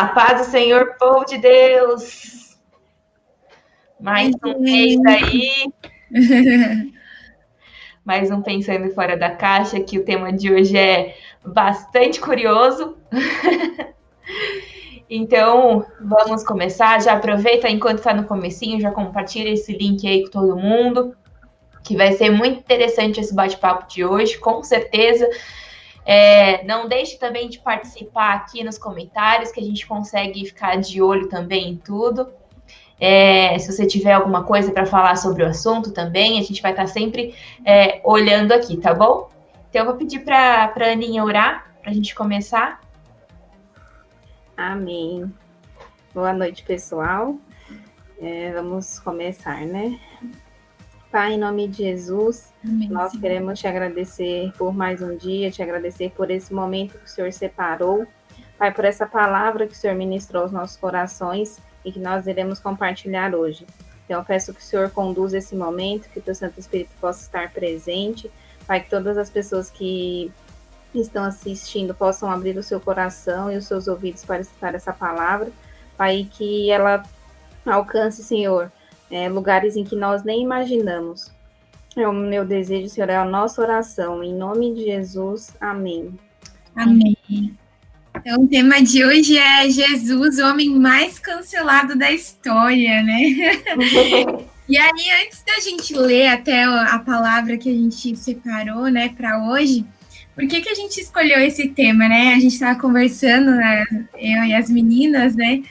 A paz do Senhor, povo de Deus. Mais um mês aí. Mais um Pensando Fora da Caixa, que o tema de hoje é bastante curioso. então, vamos começar. Já aproveita enquanto está no comecinho, já compartilha esse link aí com todo mundo, que vai ser muito interessante esse bate-papo de hoje, com certeza. É, não deixe também de participar aqui nos comentários, que a gente consegue ficar de olho também em tudo. É, se você tiver alguma coisa para falar sobre o assunto também, a gente vai estar tá sempre é, olhando aqui, tá bom? Então, eu vou pedir para a Aninha orar, para a gente começar. Amém. Boa noite, pessoal. É, vamos começar, né? Pai, em nome de Jesus, Amém, nós queremos te agradecer por mais um dia, te agradecer por esse momento que o Senhor separou. Pai, por essa palavra que o Senhor ministrou aos nossos corações e que nós iremos compartilhar hoje. Então, eu peço que o Senhor conduza esse momento, que o teu Santo Espírito possa estar presente. Pai, que todas as pessoas que estão assistindo possam abrir o seu coração e os seus ouvidos para escutar essa palavra. Pai, que ela alcance, Senhor, é, lugares em que nós nem imaginamos. É o meu desejo, Senhor, é a nossa oração. Em nome de Jesus, amém. Amém. Então, o tema de hoje é Jesus, o homem mais cancelado da história, né? e aí, antes da gente ler até a palavra que a gente separou, né, para hoje, por que, que a gente escolheu esse tema, né? A gente estava conversando, né, eu e as meninas, né,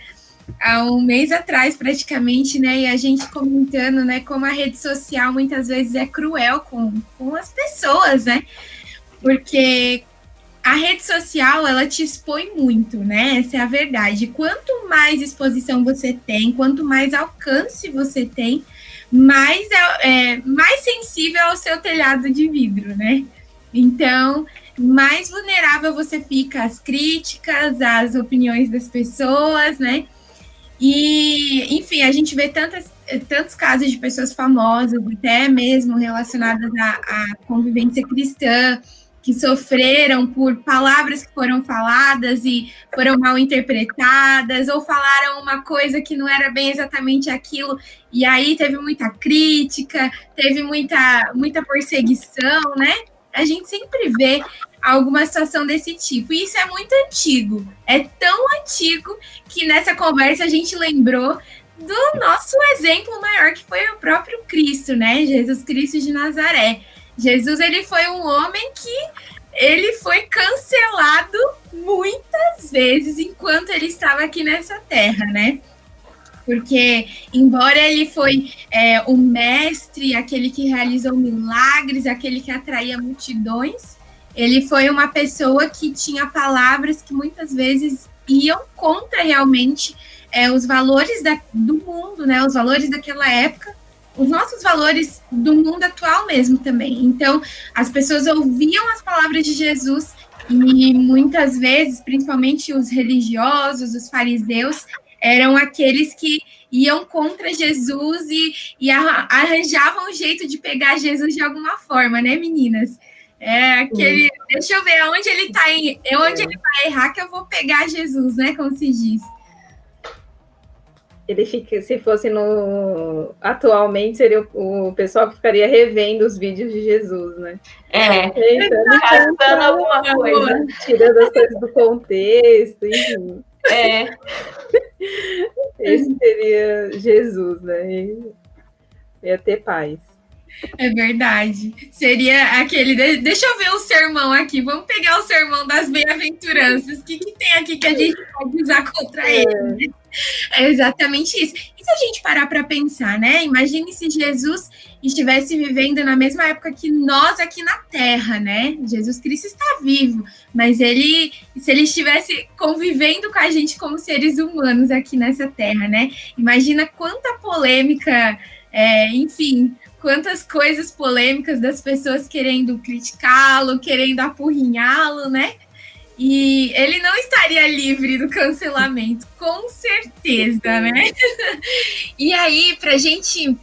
há um mês atrás, praticamente, né? E a gente comentando, né, como a rede social muitas vezes é cruel com, com as pessoas, né? Porque a rede social, ela te expõe muito, né? Essa é a verdade. Quanto mais exposição você tem, quanto mais alcance você tem, mais, é, é mais sensível ao seu telhado de vidro, né? Então, mais vulnerável você fica às críticas, às opiniões das pessoas, né? E, enfim, a gente vê tantas, tantos casos de pessoas famosas, até mesmo relacionadas à, à convivência cristã, que sofreram por palavras que foram faladas e foram mal interpretadas, ou falaram uma coisa que não era bem exatamente aquilo, e aí teve muita crítica, teve muita, muita perseguição, né? A gente sempre vê alguma situação desse tipo. E isso é muito antigo. É tão antigo que nessa conversa a gente lembrou do nosso exemplo maior, que foi o próprio Cristo, né? Jesus Cristo de Nazaré. Jesus, ele foi um homem que ele foi cancelado muitas vezes enquanto ele estava aqui nessa terra, né? Porque, embora ele foi é, o mestre, aquele que realizou milagres, aquele que atraía multidões, ele foi uma pessoa que tinha palavras que muitas vezes iam contra realmente é, os valores da, do mundo, né? Os valores daquela época, os nossos valores do mundo atual mesmo também. Então, as pessoas ouviam as palavras de Jesus e muitas vezes, principalmente os religiosos, os fariseus, eram aqueles que iam contra Jesus e, e arranjavam um jeito de pegar Jesus de alguma forma, né, meninas? É aquele. Deixa eu ver onde ele tá em, onde é. ele vai errar que eu vou pegar Jesus, né? Como se diz. Ele fica, se fosse no atualmente seria o, o pessoal que ficaria revendo os vídeos de Jesus, né? É, tentando alguma coisa, tirando as coisas do contexto, enfim. É. Esse seria Jesus, né? Ia ter paz. É verdade. Seria aquele. Deixa eu ver o sermão aqui. Vamos pegar o sermão das bem-aventuranças. O que, que tem aqui que a gente pode usar contra é. ele? É exatamente isso. E se a gente parar para pensar, né? Imagine se Jesus estivesse vivendo na mesma época que nós aqui na Terra, né? Jesus Cristo está vivo, mas ele, se ele estivesse convivendo com a gente como seres humanos aqui nessa Terra, né? Imagina quanta polêmica, é, enfim, quantas coisas polêmicas das pessoas querendo criticá-lo, querendo apurrinhá-lo, né? E ele não estaria livre do cancelamento, com certeza, né? e aí, para a gente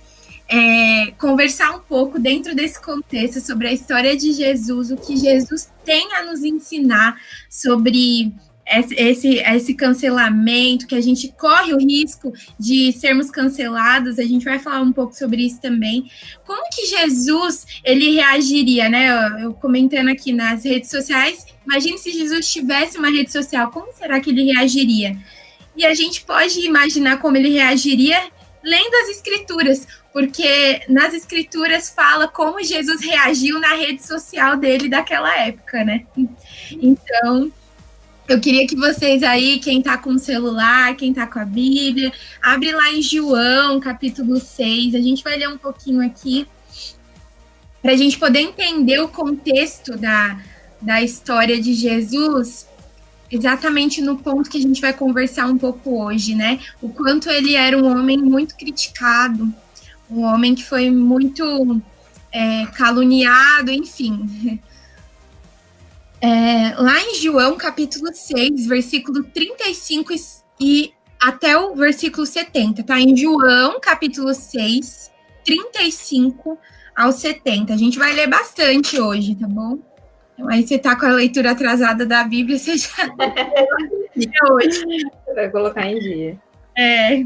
é, conversar um pouco dentro desse contexto sobre a história de Jesus, o que Jesus tem a nos ensinar sobre esse, esse cancelamento, que a gente corre o risco de sermos cancelados, a gente vai falar um pouco sobre isso também. Como que Jesus ele reagiria, né? Eu, eu comentando aqui nas redes sociais, imagine se Jesus tivesse uma rede social, como será que ele reagiria? E a gente pode imaginar como ele reagiria lendo as escrituras, porque nas escrituras fala como Jesus reagiu na rede social dele daquela época, né? Então, eu queria que vocês aí, quem tá com o celular, quem tá com a Bíblia, abre lá em João, capítulo 6. A gente vai ler um pouquinho aqui para a gente poder entender o contexto da, da história de Jesus, exatamente no ponto que a gente vai conversar um pouco hoje, né? O quanto ele era um homem muito criticado, um homem que foi muito é, caluniado, enfim. É, lá em João, capítulo 6, versículo 35 e até o versículo 70, tá? Em João, capítulo 6, 35 ao 70. A gente vai ler bastante hoje, tá bom? Então, aí você tá com a leitura atrasada da Bíblia, você já hoje. Vai colocar em dia. É.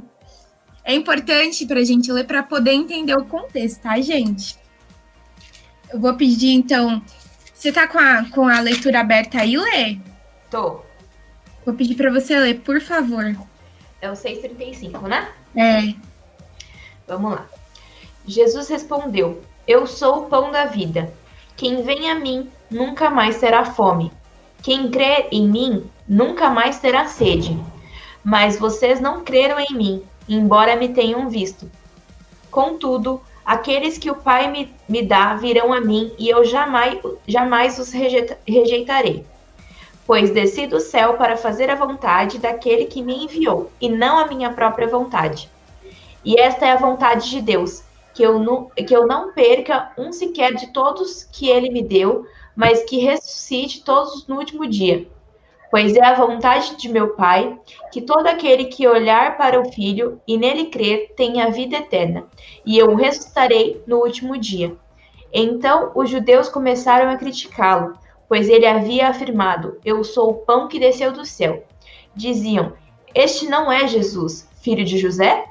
É importante para a gente ler para poder entender o contexto, tá, gente? Eu vou pedir, então, você tá com a, com a leitura aberta aí, Lê? Tô. Vou pedir para você ler, por favor. É o 635, né? É. Vamos lá. Jesus respondeu: Eu sou o pão da vida. Quem vem a mim nunca mais terá fome. Quem crê em mim nunca mais terá sede. Mas vocês não creram em mim, embora me tenham visto. Contudo, Aqueles que o Pai me, me dá virão a mim, e eu jamais, jamais os rejeita, rejeitarei. Pois desci do céu para fazer a vontade daquele que me enviou, e não a minha própria vontade. E esta é a vontade de Deus, que eu não, que eu não perca um sequer de todos que ele me deu, mas que ressuscite todos no último dia. Pois é a vontade de meu Pai que todo aquele que olhar para o Filho e nele crer tenha vida eterna, e eu o ressuscitarei no último dia. Então os judeus começaram a criticá-lo, pois ele havia afirmado: Eu sou o pão que desceu do céu. Diziam: Este não é Jesus, filho de José?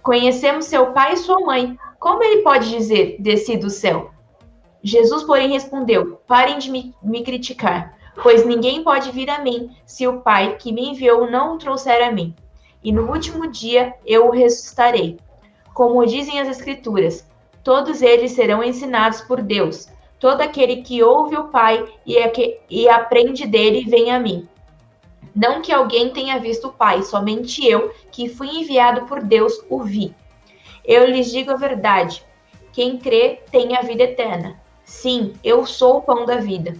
Conhecemos seu pai e sua mãe. Como ele pode dizer: Desci do céu? Jesus, porém, respondeu: Parem de me, me criticar Pois ninguém pode vir a mim se o Pai que me enviou não o trouxer a mim. E no último dia eu o ressuscitarei. Como dizem as Escrituras, todos eles serão ensinados por Deus. Todo aquele que ouve o Pai e, é que, e aprende dele vem a mim. Não que alguém tenha visto o Pai, somente eu, que fui enviado por Deus, o vi. Eu lhes digo a verdade: quem crê tem a vida eterna. Sim, eu sou o pão da vida.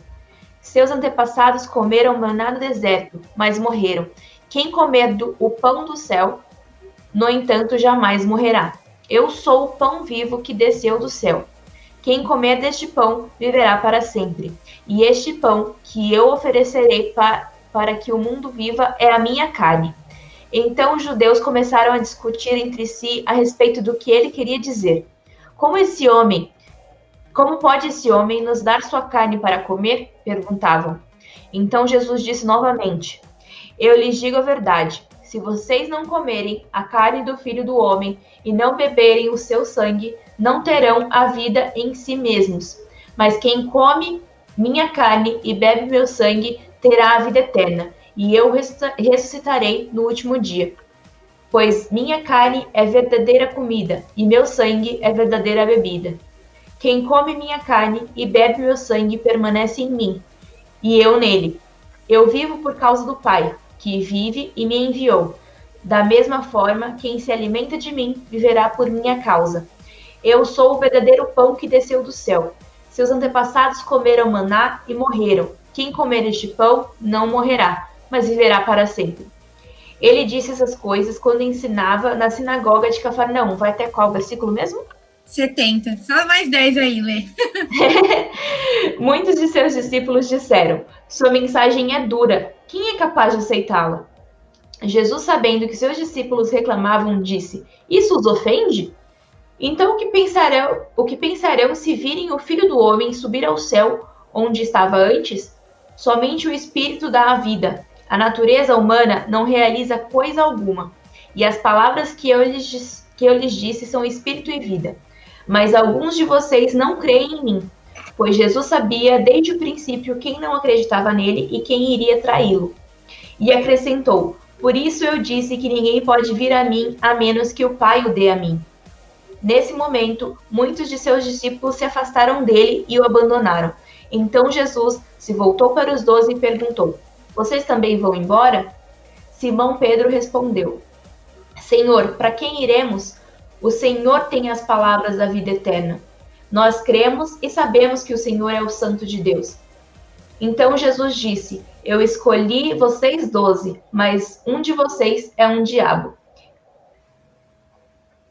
Seus antepassados comeram maná no deserto, mas morreram. Quem comer do, o pão do céu, no entanto, jamais morrerá. Eu sou o pão vivo que desceu do céu. Quem comer deste pão viverá para sempre. E este pão que eu oferecerei pa, para que o mundo viva é a minha carne. Então os judeus começaram a discutir entre si a respeito do que ele queria dizer. Como esse homem como pode esse homem nos dar sua carne para comer? perguntavam. Então Jesus disse novamente: Eu lhes digo a verdade. Se vocês não comerem a carne do filho do homem e não beberem o seu sangue, não terão a vida em si mesmos. Mas quem come minha carne e bebe meu sangue terá a vida eterna, e eu ressuscitarei no último dia. Pois minha carne é verdadeira comida e meu sangue é verdadeira bebida. Quem come minha carne e bebe meu sangue permanece em mim, e eu nele. Eu vivo por causa do Pai, que vive e me enviou. Da mesma forma, quem se alimenta de mim viverá por minha causa. Eu sou o verdadeiro pão que desceu do céu. Seus antepassados comeram maná e morreram. Quem comer este pão não morrerá, mas viverá para sempre. Ele disse essas coisas quando ensinava na sinagoga de Cafarnaum. Vai até qual versículo mesmo? 70. Só mais 10 aí, Lê. Muitos de seus discípulos disseram: Sua mensagem é dura. Quem é capaz de aceitá-la? Jesus, sabendo que seus discípulos reclamavam, disse: Isso os ofende? Então o que pensarão, o que pensarão se virem o Filho do homem subir ao céu, onde estava antes? Somente o Espírito dá a vida. A natureza humana não realiza coisa alguma, e as palavras que eu lhes, que eu lhes disse são espírito e vida. Mas alguns de vocês não creem em mim, pois Jesus sabia desde o princípio quem não acreditava nele e quem iria traí-lo. E acrescentou: Por isso eu disse que ninguém pode vir a mim a menos que o Pai o dê a mim. Nesse momento, muitos de seus discípulos se afastaram dele e o abandonaram. Então Jesus se voltou para os doze e perguntou: Vocês também vão embora? Simão Pedro respondeu: Senhor, para quem iremos? O Senhor tem as palavras da vida eterna. Nós cremos e sabemos que o Senhor é o Santo de Deus. Então Jesus disse: Eu escolhi vocês doze, mas um de vocês é um diabo.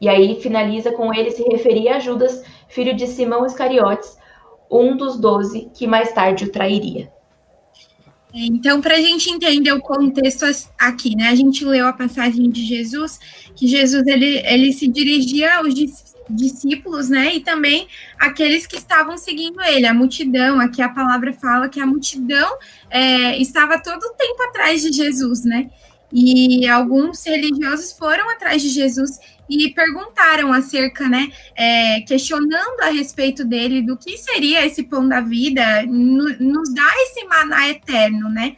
E aí finaliza com ele se referir a Judas, filho de Simão Iscariotes, um dos doze que mais tarde o trairia. Então, para a gente entender o contexto aqui, né? A gente leu a passagem de Jesus, que Jesus ele, ele se dirigia aos discípulos, né? E também aqueles que estavam seguindo ele, a multidão. Aqui a palavra fala que a multidão é, estava todo o tempo atrás de Jesus, né? E alguns religiosos foram atrás de Jesus e perguntaram acerca, né, é, questionando a respeito dele, do que seria esse pão da vida, no, nos dá esse maná eterno, né?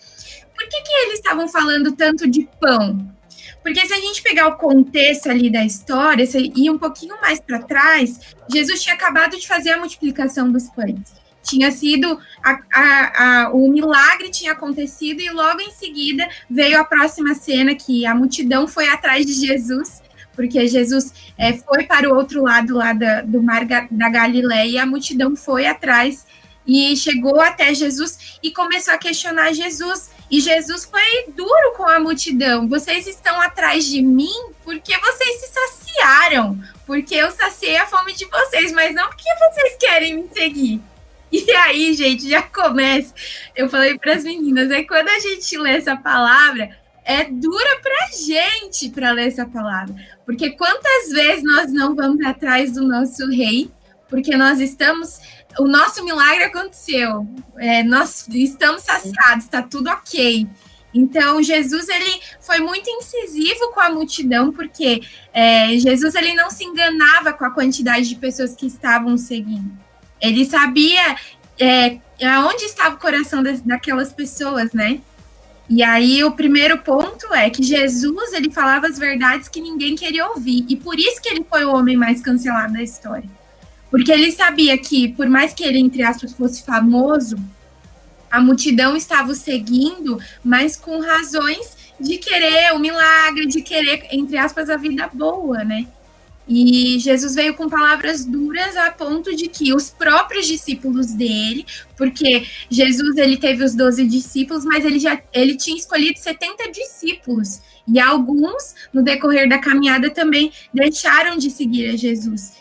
Por que, que eles estavam falando tanto de pão? Porque se a gente pegar o contexto ali da história, se ir um pouquinho mais para trás, Jesus tinha acabado de fazer a multiplicação dos pães. Tinha sido a, a, a, o milagre tinha acontecido e logo em seguida veio a próxima cena que a multidão foi atrás de Jesus porque Jesus é, foi para o outro lado lá da, do mar da Galileia e a multidão foi atrás e chegou até Jesus e começou a questionar Jesus. E Jesus foi duro com a multidão. Vocês estão atrás de mim porque vocês se saciaram, porque eu saciei a fome de vocês, mas não porque vocês querem me seguir. E aí, gente, já começa. Eu falei para as meninas, é quando a gente lê essa palavra, é dura para gente para ler essa palavra, porque quantas vezes nós não vamos atrás do nosso rei, porque nós estamos, o nosso milagre aconteceu, é, nós estamos saciados, está tudo ok. Então Jesus ele foi muito incisivo com a multidão, porque é, Jesus ele não se enganava com a quantidade de pessoas que estavam seguindo. Ele sabia é, aonde estava o coração das, daquelas pessoas, né? E aí o primeiro ponto é que Jesus ele falava as verdades que ninguém queria ouvir e por isso que ele foi o homem mais cancelado da história. Porque ele sabia que por mais que ele entre aspas fosse famoso, a multidão estava o seguindo, mas com razões de querer o milagre, de querer entre aspas a vida boa, né? E Jesus veio com palavras duras a ponto de que os próprios discípulos dele, porque Jesus ele teve os 12 discípulos, mas ele já ele tinha escolhido 70 discípulos. E alguns, no decorrer da caminhada, também deixaram de seguir a Jesus.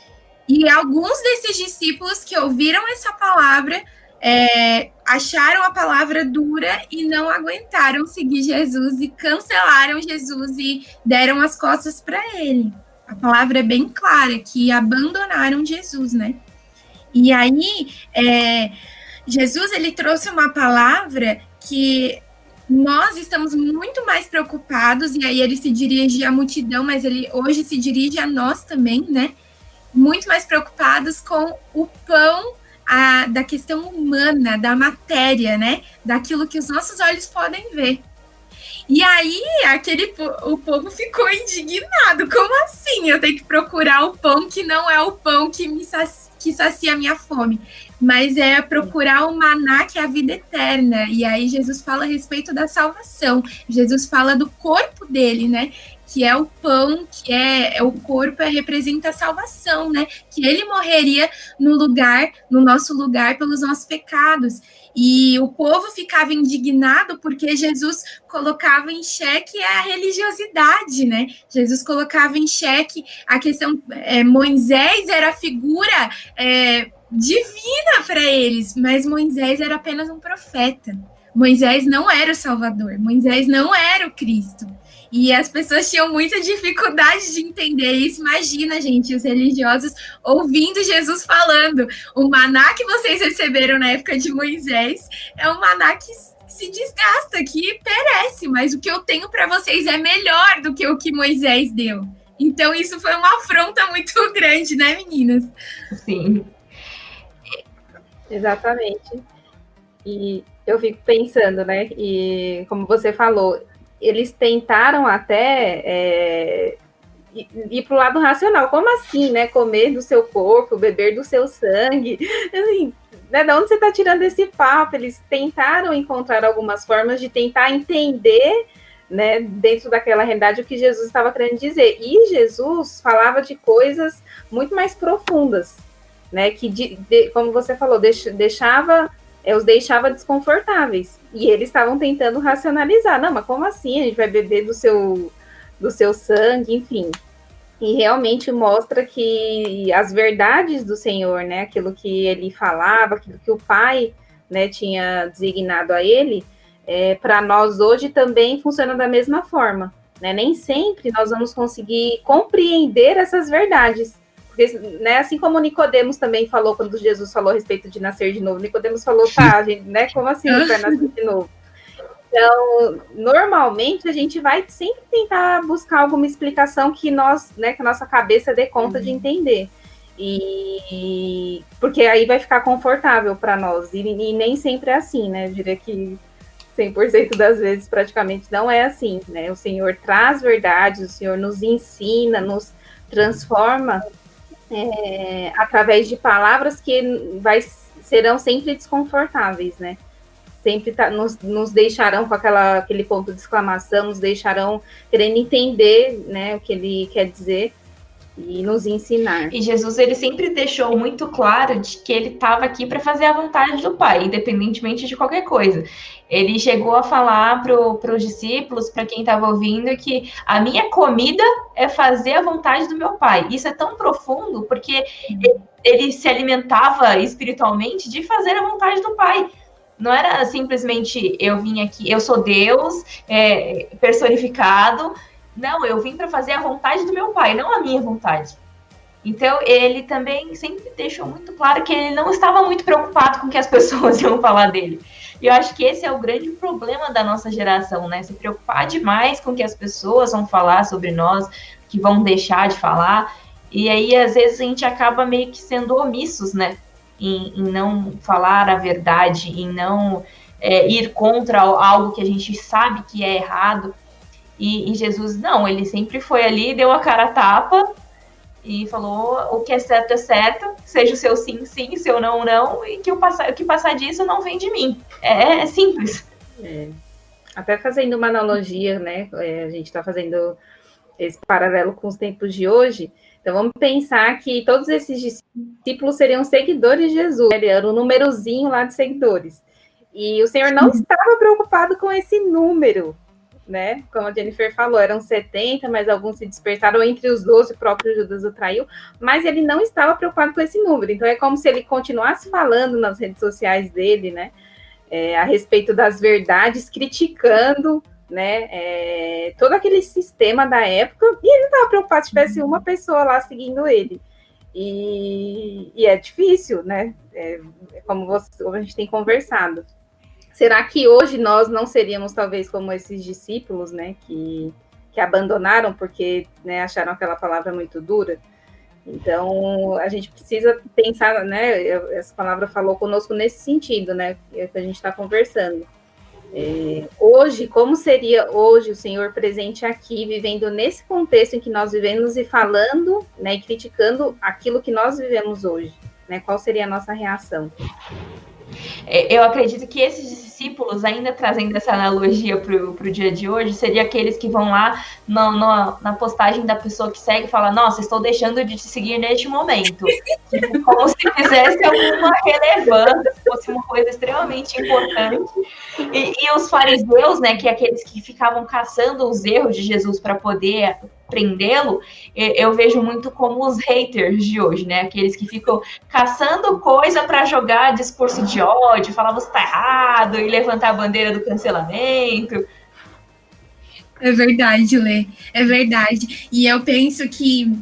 E alguns desses discípulos que ouviram essa palavra é, acharam a palavra dura e não aguentaram seguir Jesus e cancelaram Jesus e deram as costas para ele a palavra é bem clara, que abandonaram Jesus, né? E aí, é, Jesus, ele trouxe uma palavra que nós estamos muito mais preocupados, e aí ele se dirige à multidão, mas ele hoje se dirige a nós também, né? Muito mais preocupados com o pão a, da questão humana, da matéria, né? Daquilo que os nossos olhos podem ver. E aí, aquele o povo ficou indignado. Como assim? Eu tenho que procurar o pão que não é o pão que me sacia, que sacia a minha fome, mas é procurar o maná que é a vida eterna. E aí Jesus fala a respeito da salvação. Jesus fala do corpo dele, né? que é o pão, que é, é, o corpo, é, representa a salvação, né? Que ele morreria no lugar, no nosso lugar, pelos nossos pecados. E o povo ficava indignado porque Jesus colocava em xeque a religiosidade, né? Jesus colocava em xeque a questão. É, Moisés era a figura é, divina para eles, mas Moisés era apenas um profeta. Moisés não era o Salvador, Moisés não era o Cristo. E as pessoas tinham muita dificuldade de entender isso. Imagina, gente, os religiosos ouvindo Jesus falando. O maná que vocês receberam na época de Moisés é um maná que se desgasta, que perece, mas o que eu tenho para vocês é melhor do que o que Moisés deu. Então, isso foi uma afronta muito grande, né, meninas? Sim. Exatamente. E eu fico pensando, né? E como você falou, eles tentaram até é, ir para o lado racional. Como assim, né? Comer do seu corpo, beber do seu sangue. Assim, né, de onde você está tirando esse papo? Eles tentaram encontrar algumas formas de tentar entender, né, dentro daquela realidade, o que Jesus estava querendo dizer. E Jesus falava de coisas muito mais profundas, né, que, de, de, como você falou, deixava, é, os deixava desconfortáveis. E eles estavam tentando racionalizar. Não, mas como assim? A gente vai beber do seu, do seu sangue, enfim e realmente mostra que as verdades do Senhor, né, aquilo que ele falava, aquilo que o Pai, né, tinha designado a ele, é, para nós hoje também funciona da mesma forma. Né? Nem sempre nós vamos conseguir compreender essas verdades. Porque, né, assim como Nicodemos também falou quando Jesus falou a respeito de nascer de novo, Nicodemos falou, tá, gente, né, como assim vai nascer de novo? Então, normalmente a gente vai sempre tentar buscar alguma explicação que nós, né, que a nossa cabeça dê conta uhum. de entender. E porque aí vai ficar confortável para nós. E, e, nem sempre é assim, né? Eu diria que 100% das vezes praticamente não é assim, né? O Senhor traz verdades, o Senhor nos ensina, nos transforma é, através de palavras que vai, serão sempre desconfortáveis, né? sempre tá, nos, nos deixarão com aquela, aquele ponto de exclamação, nos deixarão querendo entender né, o que ele quer dizer e nos ensinar. E Jesus ele sempre deixou muito claro de que ele estava aqui para fazer a vontade do Pai, independentemente de qualquer coisa. Ele chegou a falar para os discípulos, para quem estava ouvindo, que a minha comida é fazer a vontade do meu Pai. Isso é tão profundo porque ele, se alimentava espiritualmente de fazer a vontade do Pai. Não era simplesmente eu vim aqui, eu sou Deus é, personificado. Não, eu vim para fazer a vontade do meu pai, não a minha vontade. Então, ele também sempre deixou muito claro que ele não estava muito preocupado com o que as pessoas iam falar dele. E eu acho que esse é o grande problema da nossa geração, né? Se preocupar demais com o que as pessoas vão falar sobre nós, que vão deixar de falar. E aí, às vezes, a gente acaba meio que sendo omissos, né? em, em não falar a verdade, em não é, ir contra algo que a gente sabe que é errado. E, e, Jesus, não, ele sempre foi ali, deu a cara a tapa e falou: o que é certo é certo, seja o seu sim, sim, seu não, não, e que o, passar, o que passar disso não vem de mim. É, é simples. É. Até fazendo uma analogia, né? É, a gente está fazendo esse paralelo com os tempos de hoje. Então vamos pensar que todos esses discípulos seriam seguidores de Jesus, ele era um númerozinho lá de seguidores. E o Senhor não estava preocupado com esse número, né? Como a Jennifer falou, eram 70, mas alguns se dispersaram entre os 12, o próprio Judas o traiu, mas ele não estava preocupado com esse número. Então é como se ele continuasse falando nas redes sociais dele, né? É, a respeito das verdades, criticando né? É, todo aquele sistema da época, e ele não estava preocupado se tivesse uma pessoa lá seguindo ele. E, e é difícil, né? É, como, você, como a gente tem conversado. Será que hoje nós não seríamos talvez como esses discípulos, né? Que, que abandonaram porque né, acharam aquela palavra muito dura? Então, a gente precisa pensar, né? Essa palavra falou conosco nesse sentido, né? Que a gente está conversando é, hoje, como seria hoje o Senhor presente aqui, vivendo nesse contexto em que nós vivemos e falando né, e criticando aquilo que nós vivemos hoje? Né? Qual seria a nossa reação? É, eu acredito que esses discípulos, ainda trazendo essa analogia para o dia de hoje, seria aqueles que vão lá no, no, na postagem da pessoa que segue e fala: Nossa, estou deixando de te seguir neste momento. tipo, como se fizesse alguma relevância, se fosse uma coisa extremamente importante. E, e os fariseus, né, que é aqueles que ficavam caçando os erros de Jesus para poder prendê-lo, eu vejo muito como os haters de hoje, né? Aqueles que ficam caçando coisa para jogar discurso de ódio, falar você tá errado e levantar a bandeira do cancelamento. É verdade, Lê, é verdade. E eu penso que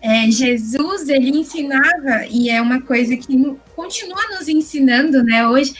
é, Jesus, ele ensinava, e é uma coisa que continua nos ensinando, né, hoje,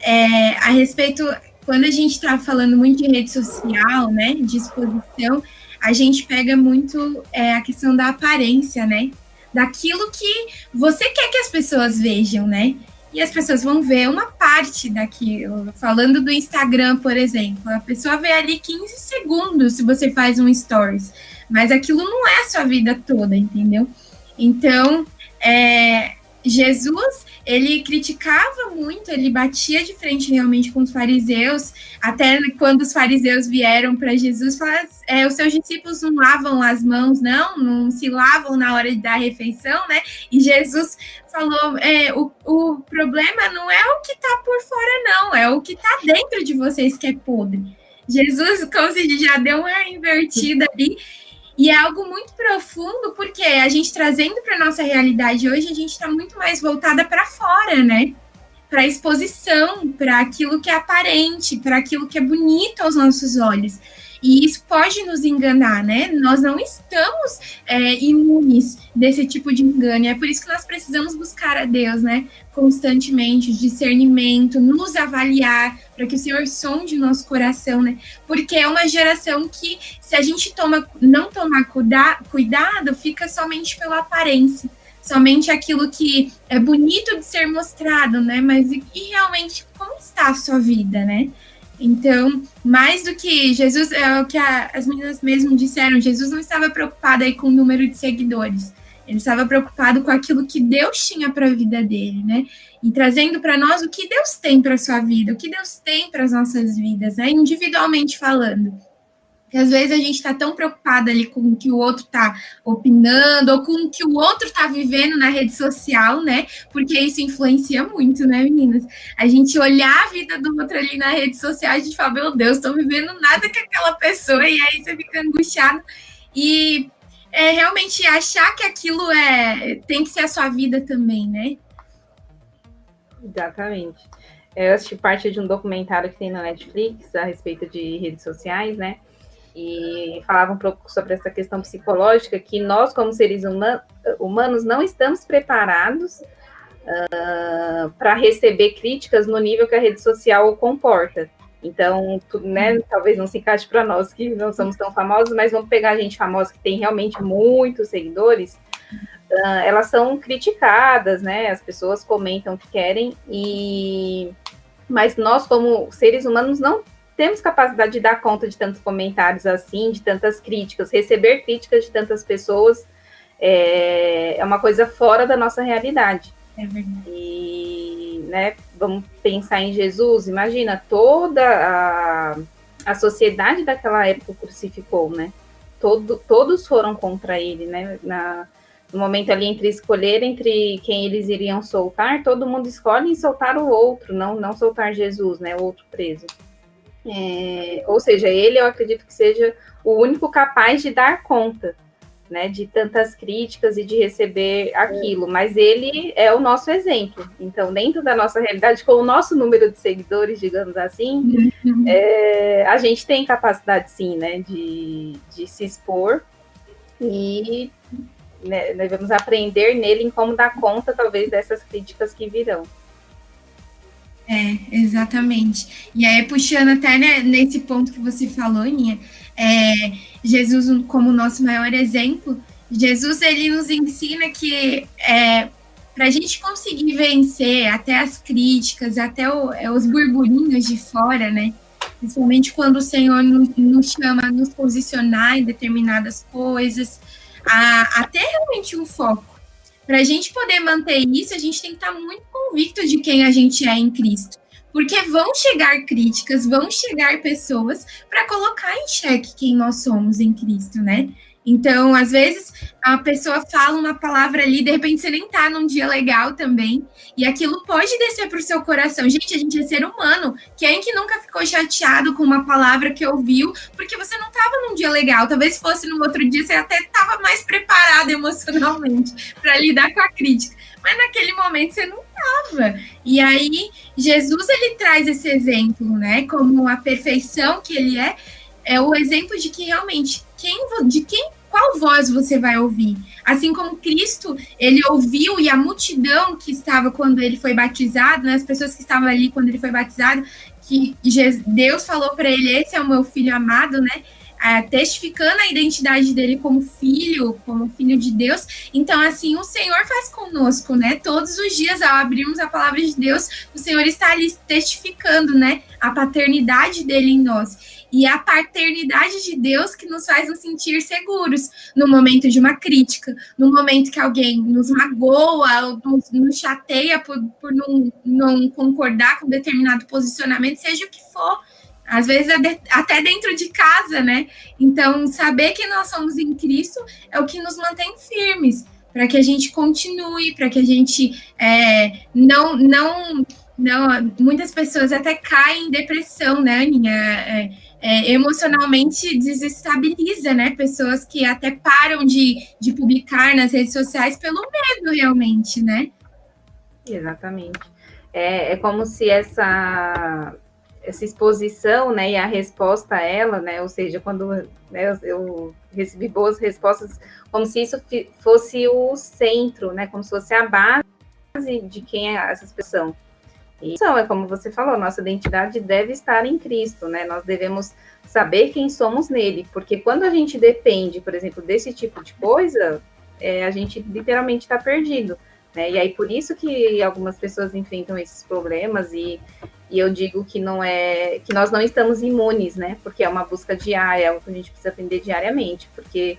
é, a respeito, quando a gente está falando muito de rede social, né, de exposição, a gente pega muito é, a questão da aparência, né, daquilo que você quer que as pessoas vejam, né, e as pessoas vão ver uma parte daquilo. Falando do Instagram, por exemplo, a pessoa vê ali 15 segundos se você faz um stories, mas aquilo não é a sua vida toda, entendeu? Então, é, Jesus ele criticava muito, ele batia de frente realmente com os fariseus, até quando os fariseus vieram para Jesus, é, os seus discípulos não lavam as mãos, não, não se lavam na hora da refeição, né? E Jesus falou, é, o, o problema não é o que está por fora, não, é o que está dentro de vocês que é podre. Jesus, como se já deu uma invertida ali, e é algo muito profundo, porque a gente trazendo para nossa realidade hoje, a gente está muito mais voltada para fora, né? Para exposição, para aquilo que é aparente, para aquilo que é bonito aos nossos olhos. E isso pode nos enganar, né? Nós não estamos é, imunes desse tipo de engano. E é por isso que nós precisamos buscar a Deus, né? Constantemente, discernimento, nos avaliar, para que o Senhor sonde nosso coração, né? Porque é uma geração que, se a gente toma, não tomar cuida, cuidado, fica somente pela aparência somente aquilo que é bonito de ser mostrado, né? Mas e realmente como está a sua vida, né? Então, mais do que Jesus, é o que a, as meninas mesmo disseram, Jesus não estava preocupado aí com o número de seguidores. Ele estava preocupado com aquilo que Deus tinha para a vida dele, né? E trazendo para nós o que Deus tem para a sua vida, o que Deus tem para as nossas vidas, né? Individualmente falando. Porque às vezes a gente está tão preocupado ali com o que o outro está opinando, ou com o que o outro está vivendo na rede social, né? Porque isso influencia muito, né, meninas? A gente olhar a vida do outro ali na rede social, a gente fala, meu Deus, estou vivendo nada com aquela pessoa, e aí você fica angustiado. E é realmente achar que aquilo é tem que ser a sua vida também, né? Exatamente. Eu assisti parte de um documentário que tem na Netflix a respeito de redes sociais, né? E falava um pouco sobre essa questão psicológica, que nós, como seres humanos, não estamos preparados uh, para receber críticas no nível que a rede social comporta. Então, né, talvez não se encaixe para nós que não somos tão famosos, mas vamos pegar a gente famosa que tem realmente muitos seguidores. Uh, elas são criticadas, né? As pessoas comentam o que querem e mas nós como seres humanos não temos capacidade de dar conta de tantos comentários assim, de tantas críticas, receber críticas de tantas pessoas é, é uma coisa fora da nossa realidade. É verdade. E, né, vamos pensar em Jesus, imagina, toda a, a sociedade daquela época crucificou, né? Todo, todos foram contra ele, né? Na, no momento ali entre escolher entre quem eles iriam soltar, todo mundo escolhe em soltar o outro, não, não soltar Jesus, né? O outro preso. É, ou seja, ele eu acredito que seja o único capaz de dar conta né, de tantas críticas e de receber aquilo, mas ele é o nosso exemplo. Então, dentro da nossa realidade, com o nosso número de seguidores, digamos assim, uhum. é, a gente tem capacidade sim, né, de, de se expor e né, devemos aprender nele em como dar conta, talvez, dessas críticas que virão. É, exatamente. E aí, puxando até né, nesse ponto que você falou, Ninha, é, Jesus como nosso maior exemplo, Jesus ele nos ensina que é, para a gente conseguir vencer até as críticas, até o, é, os burburinhos de fora, né? Principalmente quando o Senhor nos, nos chama a nos posicionar em determinadas coisas, a, até realmente um foco para a gente poder manter isso, a gente tem que estar tá muito convicto de quem a gente é em Cristo. Porque vão chegar críticas, vão chegar pessoas para colocar em xeque quem nós somos em Cristo, né? Então, às vezes, a pessoa fala uma palavra ali, de repente você nem tá num dia legal também, e aquilo pode descer para o seu coração. Gente, a gente é ser humano. Quem que nunca ficou chateado com uma palavra que ouviu, porque você não tava num dia legal? Talvez fosse no outro dia, você até tava mais preparado emocionalmente para lidar com a crítica. Mas naquele momento você não tava. E aí, Jesus, ele traz esse exemplo, né? Como a perfeição que ele é, é o exemplo de que realmente quem de quem qual voz você vai ouvir? Assim como Cristo, ele ouviu e a multidão que estava quando ele foi batizado, né, as pessoas que estavam ali quando ele foi batizado, que Deus falou para ele: Esse é o meu filho amado, né? É, testificando a identidade dele como filho, como filho de Deus. Então, assim, o Senhor faz conosco, né? Todos os dias, ao abrirmos a palavra de Deus, o Senhor está ali testificando, né? A paternidade dele em nós. E a paternidade de Deus que nos faz nos sentir seguros no momento de uma crítica, no momento que alguém nos magoa, ou nos, nos chateia por, por não, não concordar com determinado posicionamento, seja o que for. Às vezes até dentro de casa, né? Então, saber que nós somos em Cristo é o que nos mantém firmes, para que a gente continue, para que a gente é, não, não, não. Muitas pessoas até caem em depressão, né, Aninha? É, é, emocionalmente desestabiliza, né? Pessoas que até param de, de publicar nas redes sociais pelo medo, realmente, né? Exatamente. É, é como se essa, essa exposição, né, e a resposta a ela, né, ou seja, quando né, eu, recebi boas respostas, como se isso fosse o centro, né, como se fosse a base de quem é essas pessoas isso é como você falou, nossa identidade deve estar em Cristo, né? Nós devemos saber quem somos nele, porque quando a gente depende, por exemplo, desse tipo de coisa, é, a gente literalmente está perdido. Né? E aí por isso que algumas pessoas enfrentam esses problemas e, e eu digo que não é que nós não estamos imunes, né? Porque é uma busca diária, é algo que a gente precisa aprender diariamente, porque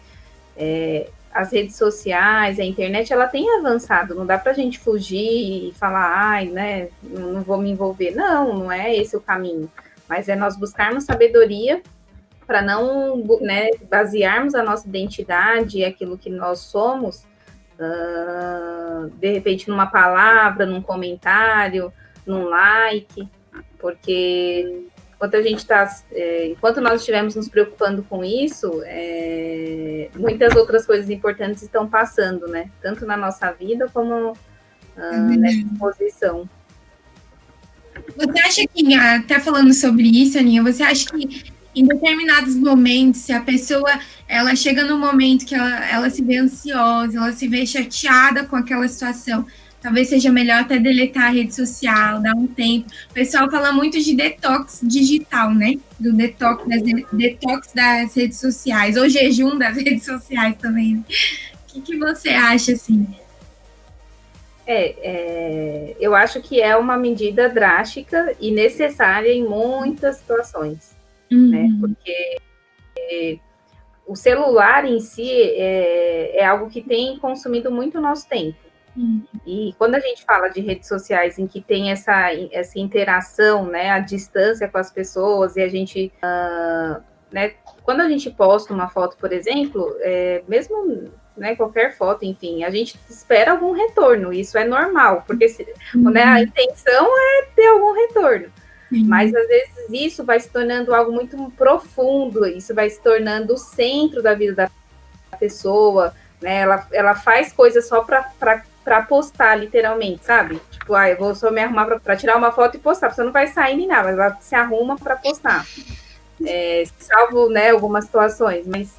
é, as redes sociais, a internet, ela tem avançado, não dá para a gente fugir e falar, ai, né, não vou me envolver. Não, não é esse o caminho. Mas é nós buscarmos sabedoria para não né, basearmos a nossa identidade e aquilo que nós somos, uh, de repente, numa palavra, num comentário, num like, porque enquanto a gente está, é, enquanto nós estivermos nos preocupando com isso, é, muitas outras coisas importantes estão passando, né? Tanto na nossa vida como ah, uhum. nessa exposição. Você acha que, até falando sobre isso, Aninha, você acha que em determinados momentos, se a pessoa ela chega num momento que ela, ela se vê ansiosa, ela se vê chateada com aquela situação, Talvez seja melhor até deletar a rede social, dar um tempo. O pessoal fala muito de detox digital, né? Do detox das, detox das redes sociais, ou jejum das redes sociais também. O que, que você acha, assim? É, é, eu acho que é uma medida drástica e necessária em muitas situações, uhum. né? Porque é, o celular em si é, é algo que tem consumido muito nosso tempo. E quando a gente fala de redes sociais em que tem essa, essa interação, né, a distância com as pessoas e a gente, uh, né, quando a gente posta uma foto, por exemplo, é, mesmo né, qualquer foto, enfim, a gente espera algum retorno, isso é normal, porque se, uhum. né, a intenção é ter algum retorno. Uhum. Mas às vezes isso vai se tornando algo muito profundo, isso vai se tornando o centro da vida da pessoa, né? Ela, ela faz coisas só para para postar, literalmente, sabe? Tipo, ah, eu vou só me arrumar para tirar uma foto e postar. Você não vai sair nem nada, mas ela se arruma para postar. É, salvo, né, algumas situações, mas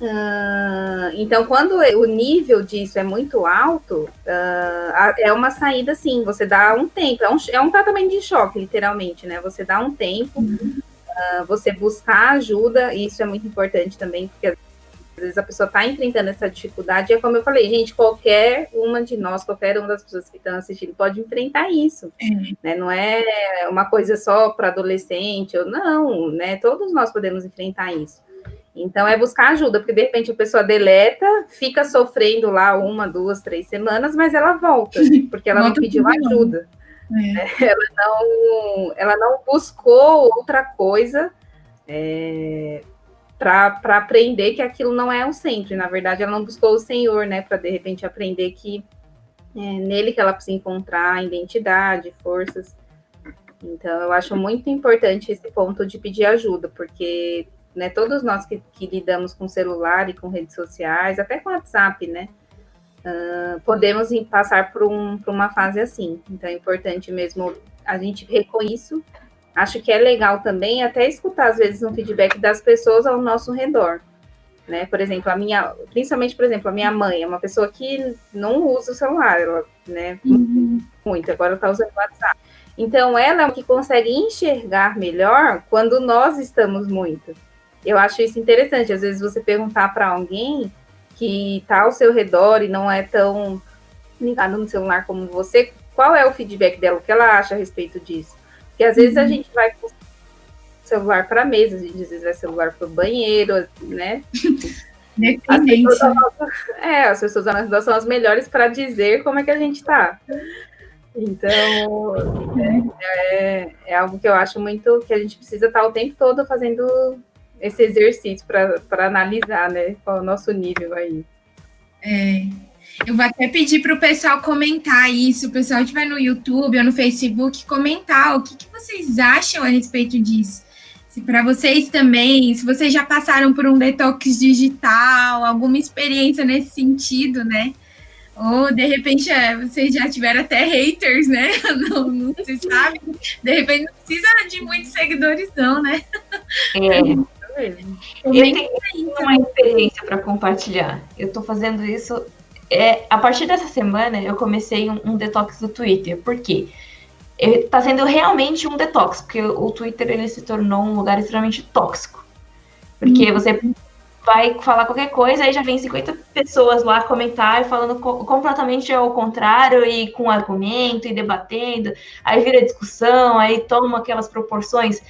Uh, então, quando o nível disso é muito alto, uh, é uma saída sim, você dá um tempo, é um, é um tratamento de choque, literalmente, né? Você dá um tempo, uh, você buscar ajuda, e isso é muito importante também, porque às vezes a pessoa está enfrentando essa dificuldade, é como eu falei, gente, qualquer uma de nós, qualquer uma das pessoas que estão assistindo pode enfrentar isso, é. né? Não é uma coisa só para adolescente, ou não, né? Todos nós podemos enfrentar isso. Então é buscar ajuda, porque de repente a pessoa deleta, fica sofrendo lá uma, duas, três semanas, mas ela volta, porque ela não pediu ajuda. É. Ela, não, ela não buscou outra coisa é, para aprender que aquilo não é um centro. E, na verdade, ela não buscou o Senhor, né? Para de repente aprender que é nele que ela precisa encontrar identidade, forças. Então, eu acho muito importante esse ponto de pedir ajuda, porque né, todos nós que, que lidamos com celular e com redes sociais, até com WhatsApp, né? Uh, podemos passar por, um, por uma fase assim. Então, é importante mesmo a gente reconhecer acho que é legal também até escutar, às vezes, um feedback das pessoas ao nosso redor. Né? Por exemplo, a minha, principalmente, por exemplo, a minha mãe é uma pessoa que não usa o celular, ela, né? Uhum. Muito, agora está usando o WhatsApp. Então, ela é que consegue enxergar melhor quando nós estamos muito. Eu acho isso interessante. Às vezes, você perguntar para alguém que está ao seu redor e não é tão ligado no celular como você, qual é o feedback dela, o que ela acha a respeito disso? Porque às vezes a uhum. gente vai com celular para a mesa, a gente às vezes vai celular para o banheiro, né? As pessoas, nossa, é, as pessoas da nossa são as melhores para dizer como é que a gente está. Então, é, é, é, algo que eu acho muito que a gente precisa estar o tempo todo fazendo esse exercício para analisar, né, qual é o nosso nível aí. É, eu vou até pedir para o pessoal comentar isso, o pessoal que estiver no YouTube ou no Facebook, comentar o que, que vocês acham a respeito disso. Se para vocês também, se vocês já passaram por um detox digital, alguma experiência nesse sentido, né? Ou de repente é, vocês já tiveram até haters, né? Não, não se sabe. De repente não precisa de muitos seguidores, não, né? É. Eu tenho uma experiência para compartilhar. Eu estou fazendo isso é, a partir dessa semana eu comecei um, um detox do Twitter. Por quê? Está sendo realmente um detox, porque o Twitter ele se tornou um lugar extremamente tóxico. Porque uhum. você vai falar qualquer coisa, aí já vem 50 pessoas lá comentar falando co completamente ao contrário e com argumento e debatendo, aí vira discussão, aí toma aquelas proporções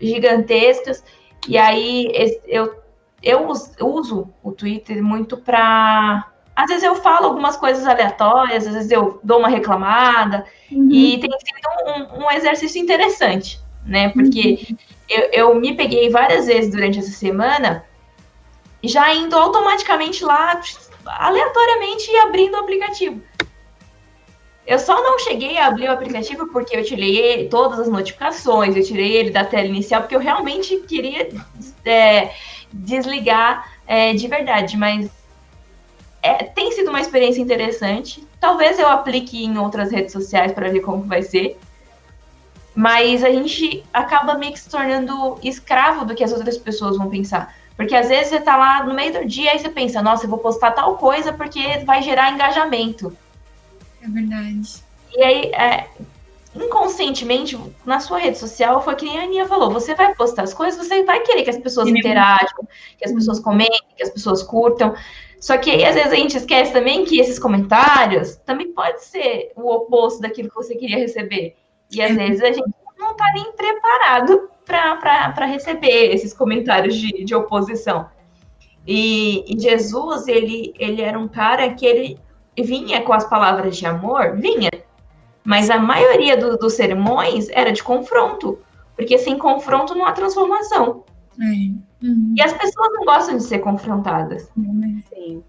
gigantescas. E aí eu, eu uso o Twitter muito para às vezes eu falo algumas coisas aleatórias, às vezes eu dou uma reclamada, uhum. e tem sido um, um, exercício interessante, né? Porque uhum. eu, eu me peguei várias vezes durante essa semana, já indo automaticamente lá, aleatoriamente, e abrindo o aplicativo. Eu só não cheguei a abrir o aplicativo porque eu tirei todas as notificações, eu tirei ele da tela inicial, porque eu realmente queria é, desligar é, de verdade, mas é, tem sido uma experiência interessante. Talvez eu aplique em outras redes sociais para ver como vai ser. Mas a gente acaba meio que se tornando escravo do que as outras pessoas vão pensar. Porque às vezes você tá lá no meio do dia e você pensa, nossa, eu vou postar tal coisa porque vai gerar engajamento. É verdade. E aí, é, inconscientemente, na sua rede social, foi que nem a Aninha falou, você vai postar as coisas, você vai querer que as pessoas interajam, que as pessoas comentem, que as pessoas curtam. Só que aí, às vezes, a gente esquece também que esses comentários também pode ser o oposto daquilo que você queria receber. E às vezes a gente não está nem preparado para receber esses comentários de, de oposição. E, e, Jesus, ele, ele era um cara que ele vinha com as palavras de amor, vinha, mas a maioria do, dos sermões era de confronto, porque sem confronto não há transformação. É. Uhum. E as pessoas não gostam de ser confrontadas. Sim.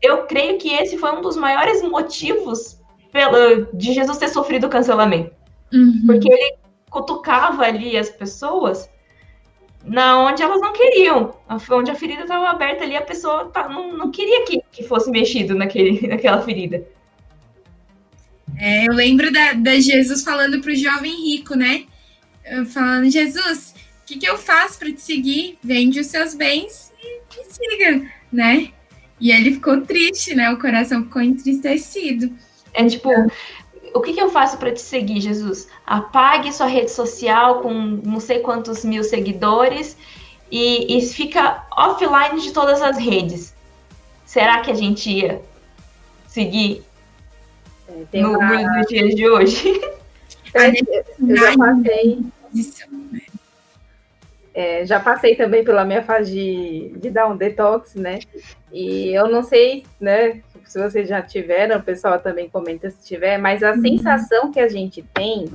Eu creio que esse foi um dos maiores motivos pelo, de Jesus ter sofrido o cancelamento. Uhum. Porque ele cutucava ali as pessoas na onde elas não queriam, onde a ferida estava aberta ali, a pessoa tá, não, não queria que, que fosse mexido naquele, naquela ferida. É, eu lembro da, da Jesus falando para o jovem rico, né? Falando, Jesus, o que, que eu faço para te seguir? Vende os seus bens e me siga, né? E ele ficou triste, né? O coração ficou entristecido. É tipo, o que, que eu faço para te seguir, Jesus? Apague sua rede social com não sei quantos mil seguidores e, e fica offline de todas as redes. Será que a gente ia seguir é, no, uma... nos dias de hoje? Eu já passei. Isso. É, já passei também pela minha fase de, de dar um detox, né? E eu não sei, né, se vocês já tiveram, o pessoal também comenta se tiver, mas a uhum. sensação que a gente tem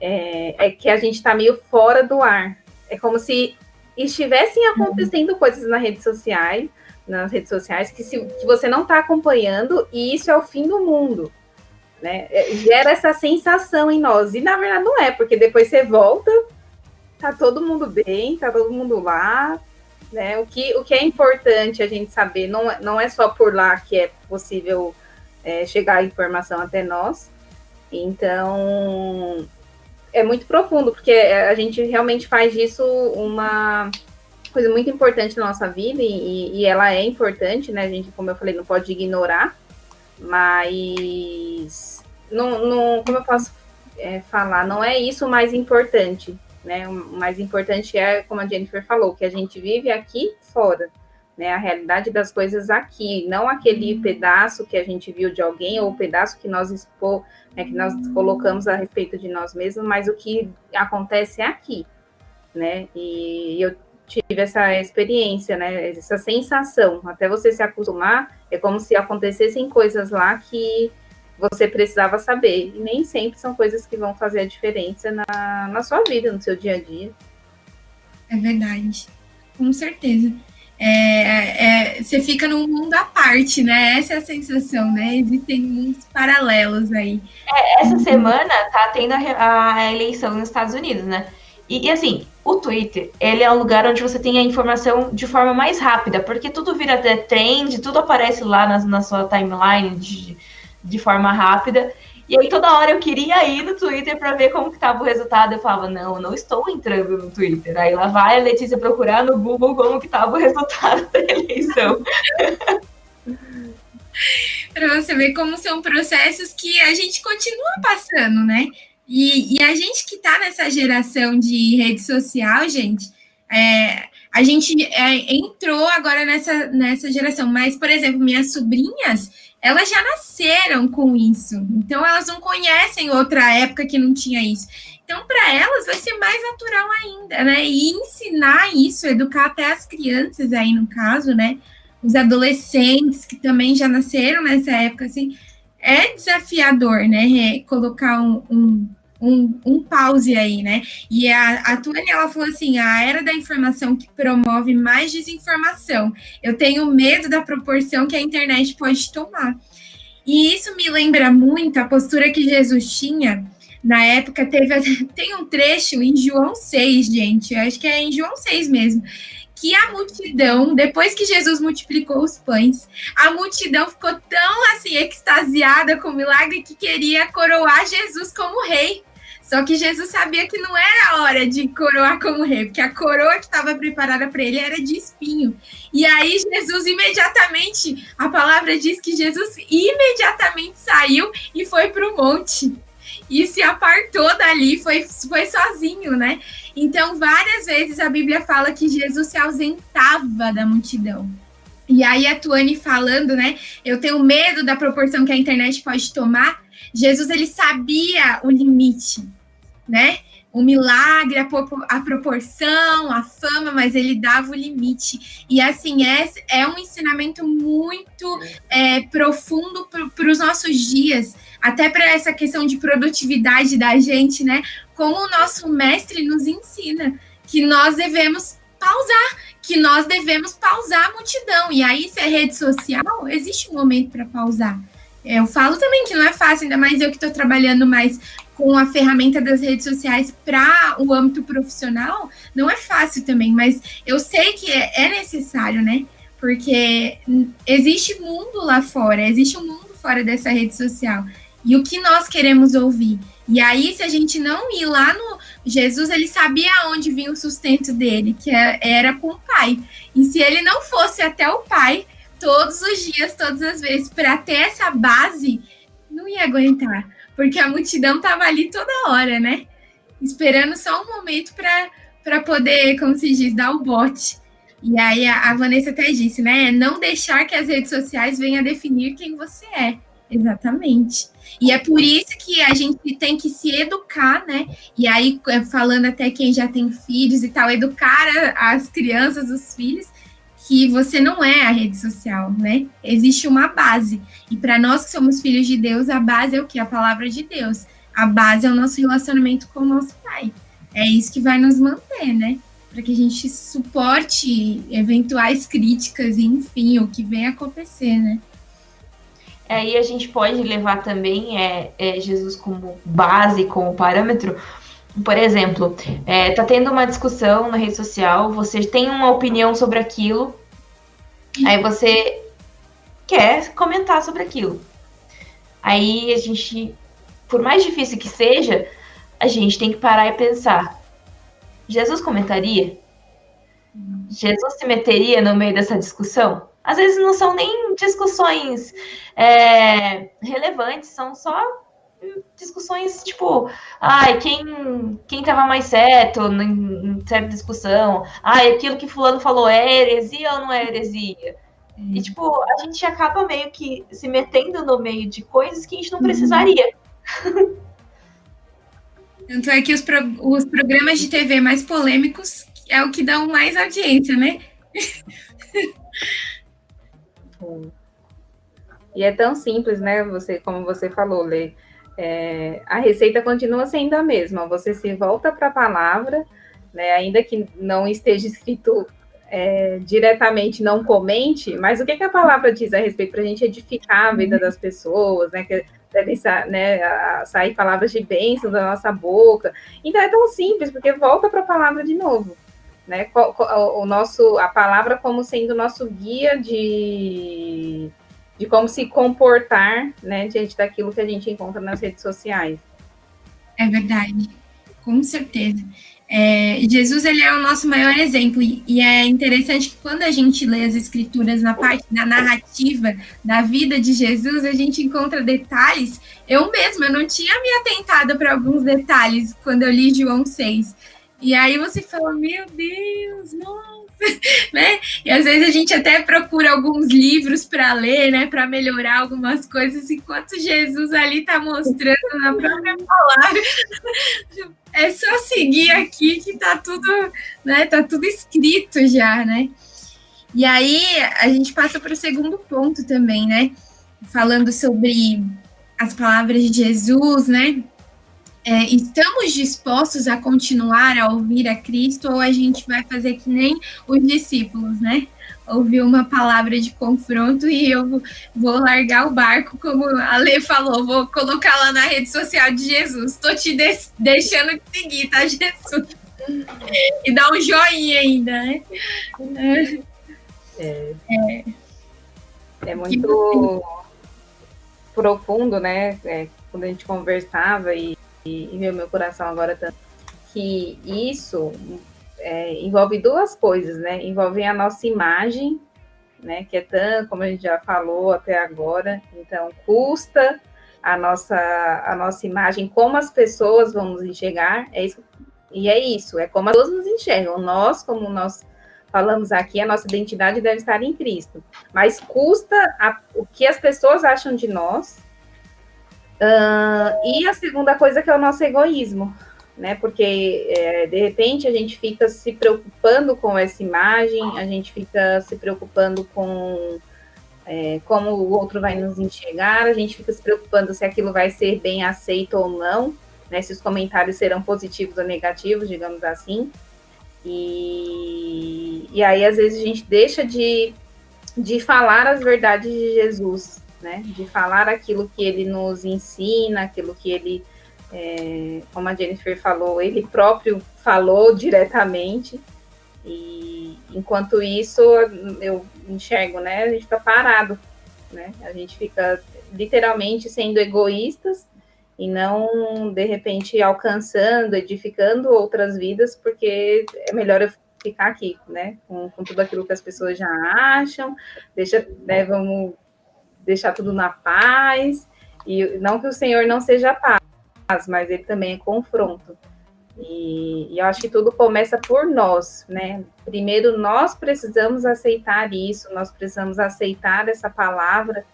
é, é que a gente está meio fora do ar. É como se estivessem uhum. acontecendo uhum. coisas nas redes sociais, nas redes sociais que, se, que você não está acompanhando e isso é o fim do mundo. Né? É, gera essa sensação em nós. E na verdade não é, porque depois você volta tá todo mundo bem, tá todo mundo lá, né? O que, o que é importante a gente saber, não, é, não é só por lá que é possível é, chegar a informação até nós. Então, é muito profundo, porque a gente realmente faz disso uma coisa muito importante na nossa vida e, e ela é importante, né? A gente, como eu falei, não pode ignorar, mas não, não como eu posso é, falar, não é isso o mais importante, né? O mais importante é, como a Jennifer falou, que a gente vive aqui fora, né? A realidade das coisas aqui, não aquele pedaço que a gente viu de alguém ou o pedaço que nós expor, né, que nós colocamos a respeito de nós mesmos, mas o que acontece aqui, né? E eu tive essa experiência, né? Essa sensação. Até você se acostumar, é como se acontecessem coisas lá que você precisava saber. E nem sempre são coisas que vão fazer a diferença na, na sua vida, no seu dia a dia. É verdade, com certeza. É, é, você fica num mundo à parte, né? Essa é a sensação, né? Existem mundos paralelos aí. É, essa semana tá tendo a, a eleição nos Estados Unidos, né? E, e, assim, o Twitter, ele é um lugar onde você tem a informação de forma mais rápida, porque tudo vira trend, tudo aparece lá na, na sua timeline de, de forma rápida. E aí toda hora eu queria ir no Twitter para ver como que tava o resultado. Eu falava, não, não estou entrando no Twitter. Aí lá vai a Letícia procurar no Google como que tava o resultado da eleição. para você ver como são processos que a gente continua passando, né? E, e a gente que está nessa geração de rede social, gente, é, a gente é, entrou agora nessa, nessa geração. Mas, por exemplo, minhas sobrinhas, elas já nasceram com isso. Então, elas não conhecem outra época que não tinha isso. Então, para elas, vai ser mais natural ainda, né? E ensinar isso, educar até as crianças aí, no caso, né? Os adolescentes que também já nasceram nessa época, assim, é desafiador, né? Colocar um, um, um, um, pause aí, né? E a, a Tuane, ela falou assim, a era da informação que promove mais desinformação. Eu tenho medo da proporção que a internet pode tomar. E isso me lembra muito a postura que Jesus tinha na época. Teve tem um trecho em João 6, gente, acho que é em João 6 mesmo, que a multidão, depois que Jesus multiplicou os pães, a multidão ficou tão assim extasiada com o milagre que queria coroar Jesus como rei. Só que Jesus sabia que não era hora de coroar como rei, porque a coroa que estava preparada para ele era de espinho. E aí Jesus imediatamente, a palavra diz que Jesus imediatamente saiu e foi para o monte. E se apartou dali, foi, foi sozinho, né? Então, várias vezes a Bíblia fala que Jesus se ausentava da multidão. E aí a Tuane falando, né? Eu tenho medo da proporção que a internet pode tomar. Jesus ele sabia o limite, né? O milagre, a, a proporção, a fama, mas ele dava o limite. E assim, é, é um ensinamento muito é, profundo para os nossos dias, até para essa questão de produtividade da gente, né? como o nosso mestre nos ensina, que nós devemos pausar, que nós devemos pausar a multidão. E aí, se é rede social, existe um momento para pausar. Eu falo também que não é fácil, ainda mais eu que estou trabalhando mais com a ferramenta das redes sociais para o âmbito profissional, não é fácil também, mas eu sei que é, é necessário, né? Porque existe mundo lá fora, existe um mundo fora dessa rede social. E o que nós queremos ouvir? E aí, se a gente não ir lá no. Jesus, ele sabia onde vinha o sustento dele, que é, era com o Pai. E se ele não fosse até o Pai, todos os dias, todas as vezes, para ter essa base, não ia aguentar. Porque a multidão estava ali toda hora, né? Esperando só um momento para poder, como se diz, dar o bote. E aí a, a Vanessa até disse, né? Não deixar que as redes sociais venham a definir quem você é. Exatamente. E é por isso que a gente tem que se educar, né? E aí, é, falando até quem já tem filhos e tal, educar as crianças, os filhos, que você não é a rede social, né? Existe uma base. E para nós que somos filhos de Deus, a base é o que? A palavra de Deus. A base é o nosso relacionamento com o nosso Pai. É isso que vai nos manter, né? Para que a gente suporte eventuais críticas enfim, o que vem acontecer, né? Aí a gente pode levar também é, é, Jesus como base, como parâmetro. Por exemplo, é, tá tendo uma discussão na rede social, você tem uma opinião sobre aquilo, aí você quer comentar sobre aquilo. Aí a gente, por mais difícil que seja, a gente tem que parar e pensar: Jesus comentaria? Jesus se meteria no meio dessa discussão? Às vezes não são nem discussões é, relevantes, são só discussões tipo, ai, quem, quem tava mais certo em, em certa discussão, ai, aquilo que fulano falou é heresia ou não é heresia? E, tipo, a gente acaba meio que se metendo no meio de coisas que a gente não uhum. precisaria. Tanto é que os, pro, os programas de TV mais polêmicos é o que dão mais audiência, né? E é tão simples, né? Você, como você falou, Lê, é, a receita continua sendo a mesma. Você se volta para a palavra, né? Ainda que não esteja escrito é, diretamente, não comente, mas o que, que a palavra diz a respeito para a gente edificar a vida das pessoas, né? Que devem né, sair palavras de bênção da nossa boca. Então é tão simples, porque volta para a palavra de novo. Né? O nosso, a palavra como sendo o nosso guia de, de como se comportar né, diante daquilo que a gente encontra nas redes sociais. É verdade, com certeza. É, Jesus ele é o nosso maior exemplo e, é interessante que quando a gente lê as escrituras na parte da narrativa da vida de Jesus, a gente encontra detalhes. Eu mesma eu não tinha me atentado para alguns detalhes quando eu li João 6. E aí você fala, meu Deus, nossa, né? E às vezes a gente até procura alguns livros para ler, né, para melhorar algumas coisas, enquanto Jesus ali está mostrando na própria palavra é só seguir aqui que tá tudo, né? Tá tudo escrito já, né? E aí a gente passa para o segundo ponto também, né? Falando sobre as palavras de Jesus, né? É, estamos dispostos a continuar a ouvir a Cristo ou a gente vai fazer que nem os discípulos, né? ouvir uma palavra de confronto e eu vou largar o barco, como a Lê falou, vou colocar lá na rede social de Jesus. Estou te de deixando de seguir, tá, Jesus? E dar um joinha ainda, né? É, é, é muito profundo, né? É, quando a gente conversava e, e, e meu coração agora tanto que isso é, envolve duas coisas, né? Envolve a nossa imagem, né? Que é tão, como a gente já falou até agora, então custa a nossa, a nossa imagem, como as pessoas vão nos enxergar, é isso, e é isso, é como as pessoas nos enxergam. Nós, como nós falamos aqui, a nossa identidade deve estar em Cristo, mas custa a, o que as pessoas acham de nós. Uh, e a segunda coisa que é o nosso egoísmo, né? Porque é, de repente a gente fica se preocupando com essa imagem, a gente fica se preocupando com é, como o outro vai nos enxergar, a gente fica se preocupando se aquilo vai ser bem aceito ou não, né? Se os comentários serão positivos ou negativos, digamos assim. E, e aí, às vezes, a gente deixa de, de falar as verdades de Jesus, né? De falar aquilo que ele nos ensina, aquilo que ele é, como a Jennifer falou, ele próprio falou diretamente. E enquanto isso, eu enxergo, né? A gente fica parado, né? A gente fica literalmente sendo egoístas e não de repente alcançando, edificando outras vidas, porque é melhor eu ficar aqui, né? Com, com tudo aquilo que as pessoas já acham, deixa, né, vamos deixar tudo na paz, e não que o Senhor não seja paz mas ele também é confronto. E, e, eu acho que tudo começa por nós, né? Primeiro, nós precisamos aceitar isso, nós precisamos aceitar essa palavra,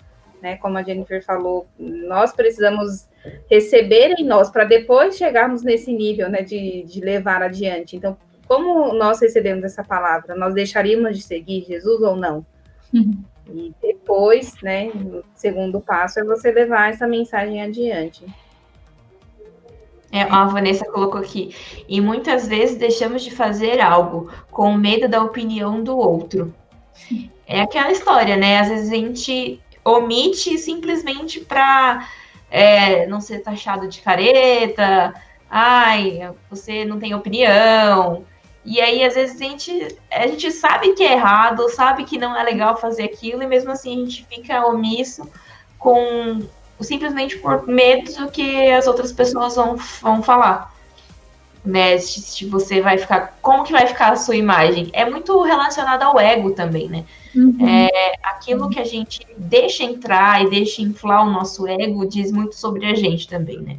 né? Como a Jennifer falou, nós precisamos receber em nós para depois chegarmos nesse nível, né? De, de levar adiante. Então, como nós recebemos essa palavra? Nós deixaríamos de seguir Jesus ou não? Uhum. E depois, né? O segundo passo é você levar essa mensagem adiante. É, a Vanessa colocou aqui. E muitas vezes deixamos de fazer algo com medo da opinião do outro. É aquela história, né? Às vezes a gente omite simplesmente para é, não ser taxado de careta. Ai, você não tem opinião. E aí, às vezes, a gente, a gente sabe que é errado, sabe que não é legal fazer aquilo, e mesmo assim a gente fica omisso com simplesmente por medo do que as outras pessoas vão, vão falar. né? Se você vai ficar, como que vai ficar a sua imagem? É muito relacionado ao ego também, né? Uhum. É, aquilo que a gente deixa entrar e deixa inflar o nosso ego diz muito sobre a gente também, né?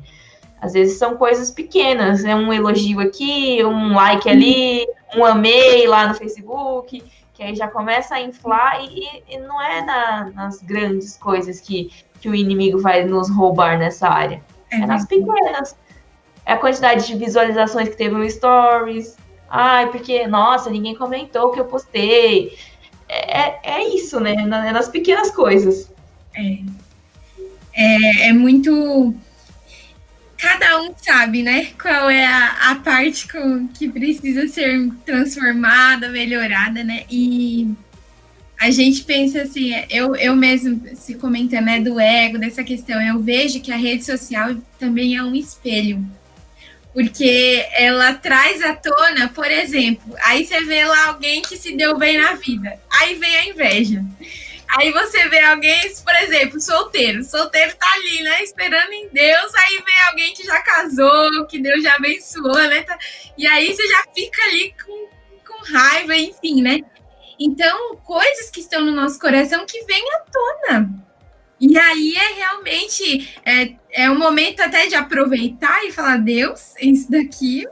Às vezes são coisas pequenas, é um elogio aqui, um like ali, um amei lá no Facebook, que aí já começa a inflar e, e não é na, nas grandes coisas que, que o inimigo vai nos roubar nessa área. É, é nas pequenas é a quantidade de visualizações que teve no Stories. Ai, porque, nossa, ninguém comentou o que eu postei. É, é, é isso, né? É nas pequenas coisas. É. É, é muito. Cada um sabe, né? Qual é a, a parte com, que precisa ser transformada, melhorada, né? E a gente pensa assim, eu, eu mesmo se comentando né, do ego, dessa questão, eu vejo que a rede social também é um espelho porque ela traz à tona, por exemplo, aí você vê lá alguém que se deu bem na vida, aí vem a inveja. Aí você vê alguém, por exemplo, solteiro, solteiro tá ali, né, esperando em Deus, aí vem alguém que já casou, que Deus já abençoou, né, tá, e aí você já fica ali com, com raiva, enfim, né. Então, coisas que estão no nosso coração que vêm à tona. E aí é realmente é, é um momento até de aproveitar e falar, Deus, isso daqui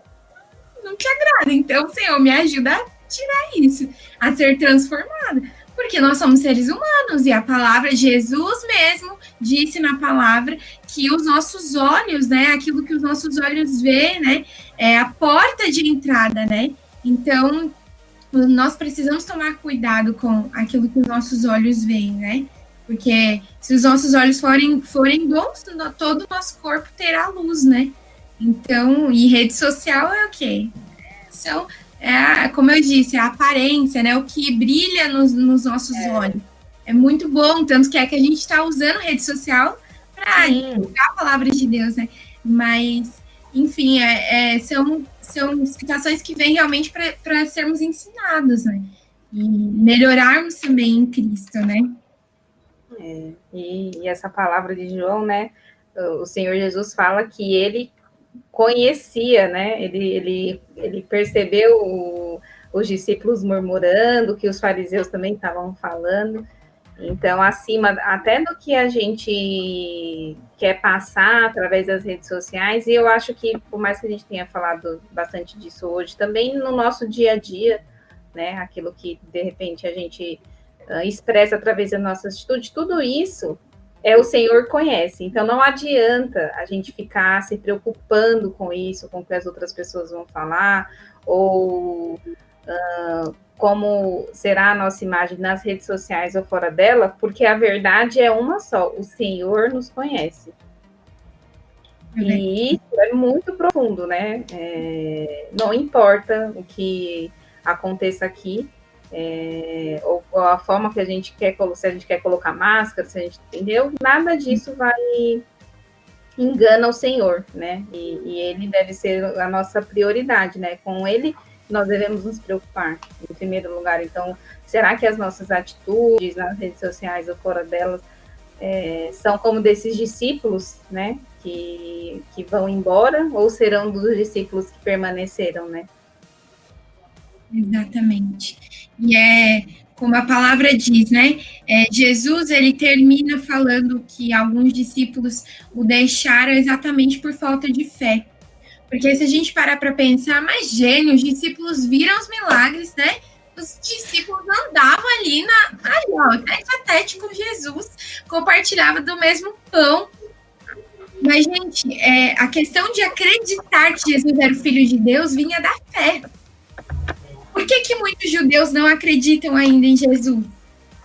não te agrada. Então, Senhor, me ajuda a tirar isso, a ser transformada. Porque nós somos seres humanos e a palavra, Jesus mesmo disse na palavra que os nossos olhos, né, aquilo que os nossos olhos vê, né, é a porta de entrada, né? Então, nós precisamos tomar cuidado com aquilo que os nossos olhos veem, né? Porque se os nossos olhos forem, forem bons, todo o nosso corpo terá luz, né? Então, e rede social é o quê? São, é, como eu disse, a aparência, né? O que brilha nos, nos nossos é. olhos. É muito bom, tanto que é que a gente está usando rede social para divulgar a palavra de Deus, né? Mas, enfim, é, é, são, são situações que vêm realmente para sermos ensinados, né? E melhorarmos também em Cristo, né? É, e, e, essa palavra de João, né? O Senhor Jesus fala que ele conhecia, né? Ele, ele, ele percebeu o, os discípulos murmurando, que os fariseus também estavam falando. Então, acima até do que a gente quer passar através das redes sociais, e eu acho que, por mais que a gente tenha falado bastante disso hoje, também no nosso dia a dia, né? Aquilo que de repente a gente uh, expressa através da nossa atitude, tudo isso é o Senhor conhece. Então não adianta a gente ficar se preocupando com isso, com o que as outras pessoas vão falar, ou uh, como será a nossa imagem nas redes sociais ou fora dela, porque a verdade é uma só: o Senhor nos conhece. E isso é muito profundo, né? É, não importa o que aconteça aqui, é, ou, a forma que a gente quer, se a gente quer colocar máscara, se a gente entendeu, nada disso vai engana o Senhor, né? E, e, ele deve ser a nossa prioridade, né? Com ele nós devemos nos preocupar em primeiro lugar. Então, será que as nossas atitudes nas redes sociais ou fora delas é, são como desses discípulos, né? Que, que vão embora ou serão dos discípulos que permaneceram, né? Exatamente. E é como a palavra diz, né? É, Jesus ele termina falando que alguns discípulos o deixaram exatamente por falta de fé. Porque se a gente parar para pensar, mas gênio, os discípulos viram os milagres, né? Os discípulos andavam ali na ali, ó, tete a tete com Jesus, compartilhava do mesmo pão. Mas, gente, é, a questão de acreditar que Jesus era o Filho de Deus vinha da fé. Por que, que muitos judeus não acreditam ainda em Jesus?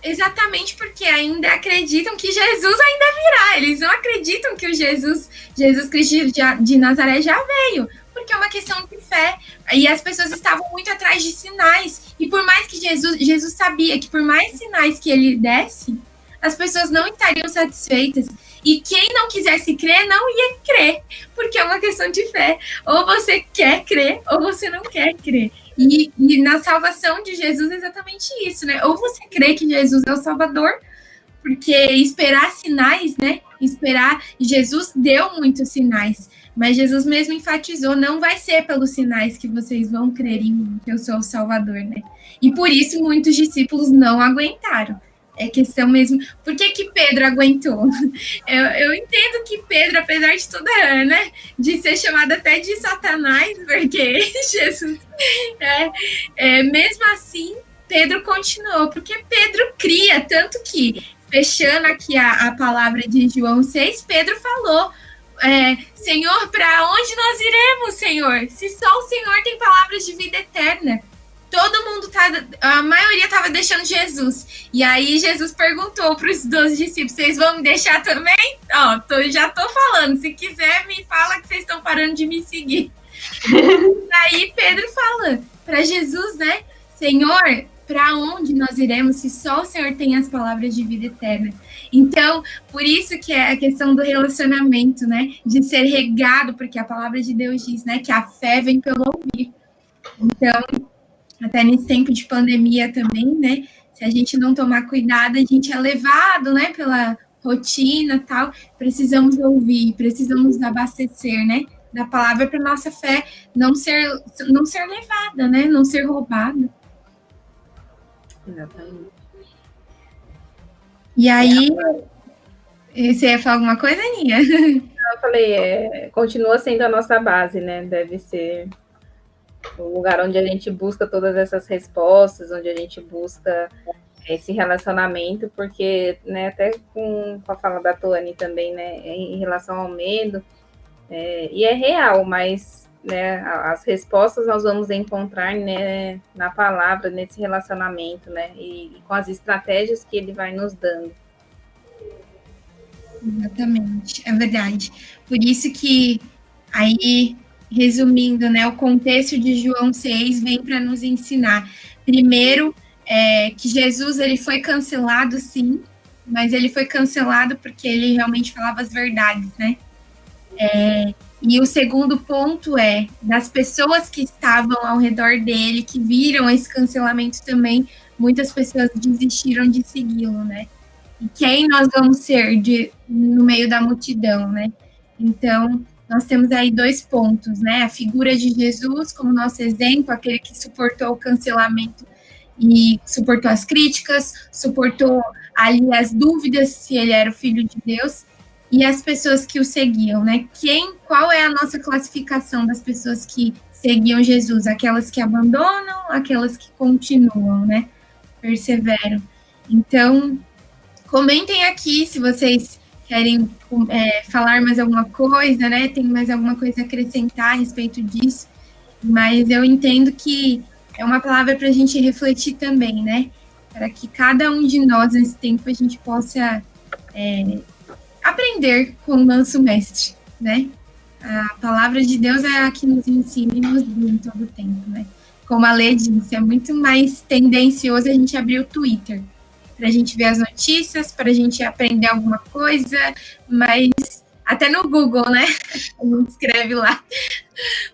Exatamente porque ainda acreditam que Jesus ainda virá. Eles não acreditam que o Jesus, Jesus Cristo de Nazaré já veio, porque é uma questão de fé. E as pessoas estavam muito atrás de sinais. E por mais que Jesus, Jesus sabia que por mais sinais que ele desse, as pessoas não estariam satisfeitas. E quem não quisesse crer, não ia crer, porque é uma questão de fé. Ou você quer crer, ou você não quer crer. E, e, na salvação de Jesus é exatamente isso, né? Ou você crê que Jesus é o Salvador, porque esperar sinais, né? Esperar, Jesus deu muitos sinais, mas Jesus mesmo enfatizou: não vai ser pelos sinais que vocês vão crer em mim, que eu sou o Salvador, né? E por isso muitos discípulos não aguentaram. É questão mesmo. Por que, que Pedro aguentou? Eu, eu entendo que Pedro, apesar de tudo, né? De ser chamado até de Satanás, porque Jesus. É, é, mesmo assim, Pedro continuou, porque Pedro cria, tanto que, fechando aqui a, a palavra de João 6, Pedro falou é, Senhor, para onde nós iremos, Senhor? Se só o Senhor tem palavras de vida eterna. Todo mundo tá, a maioria estava deixando Jesus. E aí Jesus perguntou para os doze discípulos: vocês vão me deixar também? Ó, tô, já tô falando. Se quiser, me fala que vocês estão parando de me seguir. aí Pedro fala para Jesus, né? Senhor, para onde nós iremos se só o Senhor tem as palavras de vida eterna? Então, por isso que é a questão do relacionamento, né? De ser regado, porque a palavra de Deus diz, né? Que a fé vem pelo ouvir. Então, até nesse tempo de pandemia também, né? Se a gente não tomar cuidado, a gente é levado, né? Pela rotina tal. Precisamos ouvir, precisamos abastecer, né? Da palavra para nossa fé não ser, não ser levada, né? Não ser roubada. Exatamente. E aí, você ia falar alguma coisa, Aninha? Eu falei, é, continua sendo a nossa base, né? Deve ser o lugar onde a gente busca todas essas respostas, onde a gente busca esse relacionamento, porque, né, até com, com a fala da Tony também, né, em relação ao medo, é, e é real, mas né, as respostas nós vamos encontrar né, na palavra, nesse relacionamento, né, e, e com as estratégias que ele vai nos dando. Exatamente, é verdade. Por isso que aí, resumindo, né, o contexto de João 6 vem para nos ensinar. Primeiro, é, que Jesus ele foi cancelado, sim, mas ele foi cancelado porque ele realmente falava as verdades, né? É, e o segundo ponto é das pessoas que estavam ao redor dele, que viram esse cancelamento também, muitas pessoas desistiram de segui-lo, né? E quem nós vamos ser de, no meio da multidão, né? Então, nós temos aí dois pontos, né? A figura de Jesus como nosso exemplo, aquele que suportou o cancelamento e suportou as críticas, suportou ali as dúvidas se ele era o filho de Deus, e as pessoas que o seguiam, né? Quem, qual é a nossa classificação das pessoas que seguiam Jesus? Aquelas que abandonam, aquelas que continuam, né? Perseveram. Então, comentem aqui se vocês querem é, falar mais alguma coisa, né? Tem mais alguma coisa a acrescentar a respeito disso. Mas eu entendo que é uma palavra para a gente refletir também, né? Para que cada um de nós nesse tempo a gente possa é, aprender com o nosso mestre, né? A palavra de Deus é a que nos ensina e nos guia em todo o tempo, né? Como a Lê disse, é muito mais tendencioso a gente abrir o Twitter para a gente ver as notícias, para a gente aprender alguma coisa, mas até no Google, né? Gente escreve lá.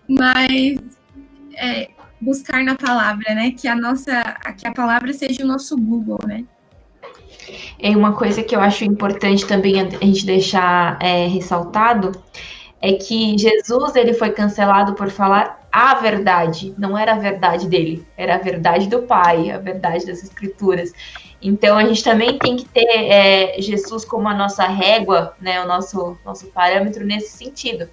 Mas é, buscar na palavra, né? Que a nossa, que a palavra seja o nosso Google, né? É uma coisa que eu acho importante também a gente deixar é, ressaltado é que Jesus ele foi cancelado por falar a verdade, não era a verdade dele, era a verdade do Pai, a verdade das Escrituras. Então a gente também tem que ter é, Jesus como a nossa régua, né, o nosso nosso parâmetro nesse sentido,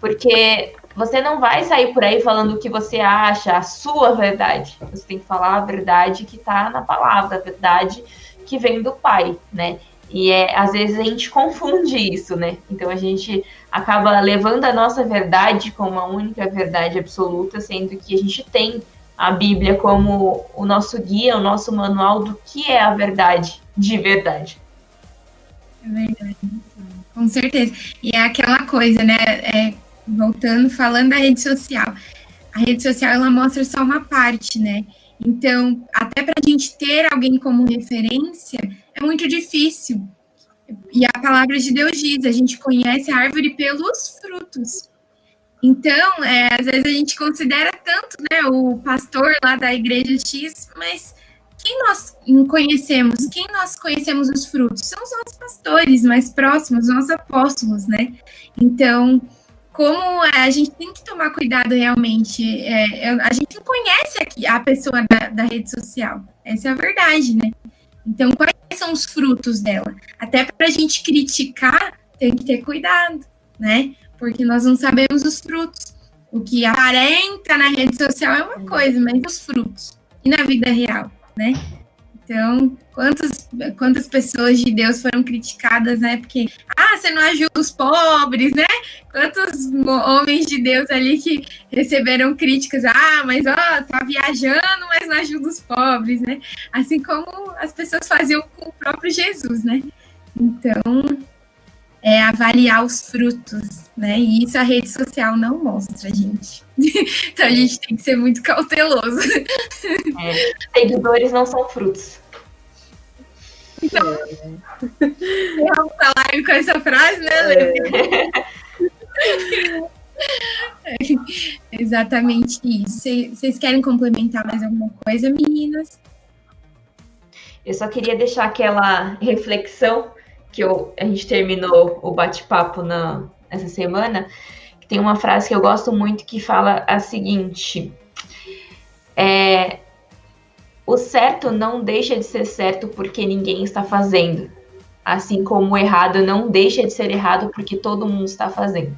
porque você não vai sair por aí falando o que você acha, a sua verdade. Você tem que falar a verdade que está na palavra, a verdade que vem do pai, né? E é, às vezes a gente confunde isso, né? Então a gente acaba levando a nossa verdade como a única verdade absoluta, sendo que a gente tem a Bíblia como o nosso guia, o nosso manual do que é a verdade de verdade. É verdade, com certeza. E é aquela coisa, né? É, voltando, falando da rede social. A rede social ela mostra só uma parte, né? Então, até para a gente ter alguém como referência, é muito difícil. E a palavra de Deus diz: a gente conhece a árvore pelos frutos. Então, é, às vezes a gente considera tanto né, o pastor lá da igreja X, mas quem nós conhecemos, quem nós conhecemos os frutos? São os nossos pastores mais próximos, os nossos apóstolos, né? Então, como a gente tem que tomar cuidado realmente, é, a gente não conhece a pessoa da, da rede social, essa é a verdade, né? Então, quais são os frutos dela? Até para a gente criticar, tem que ter cuidado, né? Porque nós não sabemos os frutos. O que aparenta na rede social é uma coisa, mas os frutos. E na vida real, né? Então, quantas, quantas pessoas de Deus foram criticadas, né? Porque, ah, você não ajuda os pobres, né? Quantos homens de Deus ali que receberam críticas, ah, mas ó, tá viajando, mas não ajuda os pobres, né? Assim como as pessoas faziam com o próprio Jesus, né? Então, é avaliar os frutos, né? E isso a rede social não mostra, gente. então a gente tem que ser muito cauteloso. É, seguidores não são frutos. Então, vamos falar com essa frase, né, Lê? É. Exatamente isso. Vocês querem complementar mais alguma coisa, meninas? Eu só queria deixar aquela reflexão que eu, a gente terminou o bate-papo essa semana, que tem uma frase que eu gosto muito que fala a seguinte: é, o certo não deixa de ser certo porque ninguém está fazendo, assim como o errado não deixa de ser errado porque todo mundo está fazendo.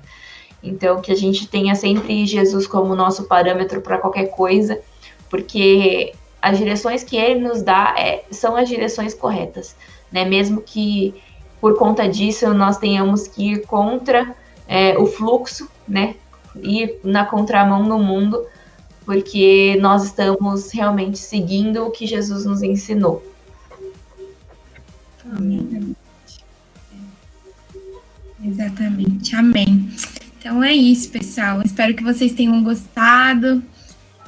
Então, que a gente tenha sempre Jesus como nosso parâmetro para qualquer coisa, porque as direções que ele nos dá é, são as direções corretas, né? Mesmo que por conta disso nós tenhamos que ir contra é, o fluxo, né? Ir na contramão no mundo, porque nós estamos realmente seguindo o que Jesus nos ensinou. Amém. Exatamente, amém. Então é isso, pessoal. Espero que vocês tenham gostado.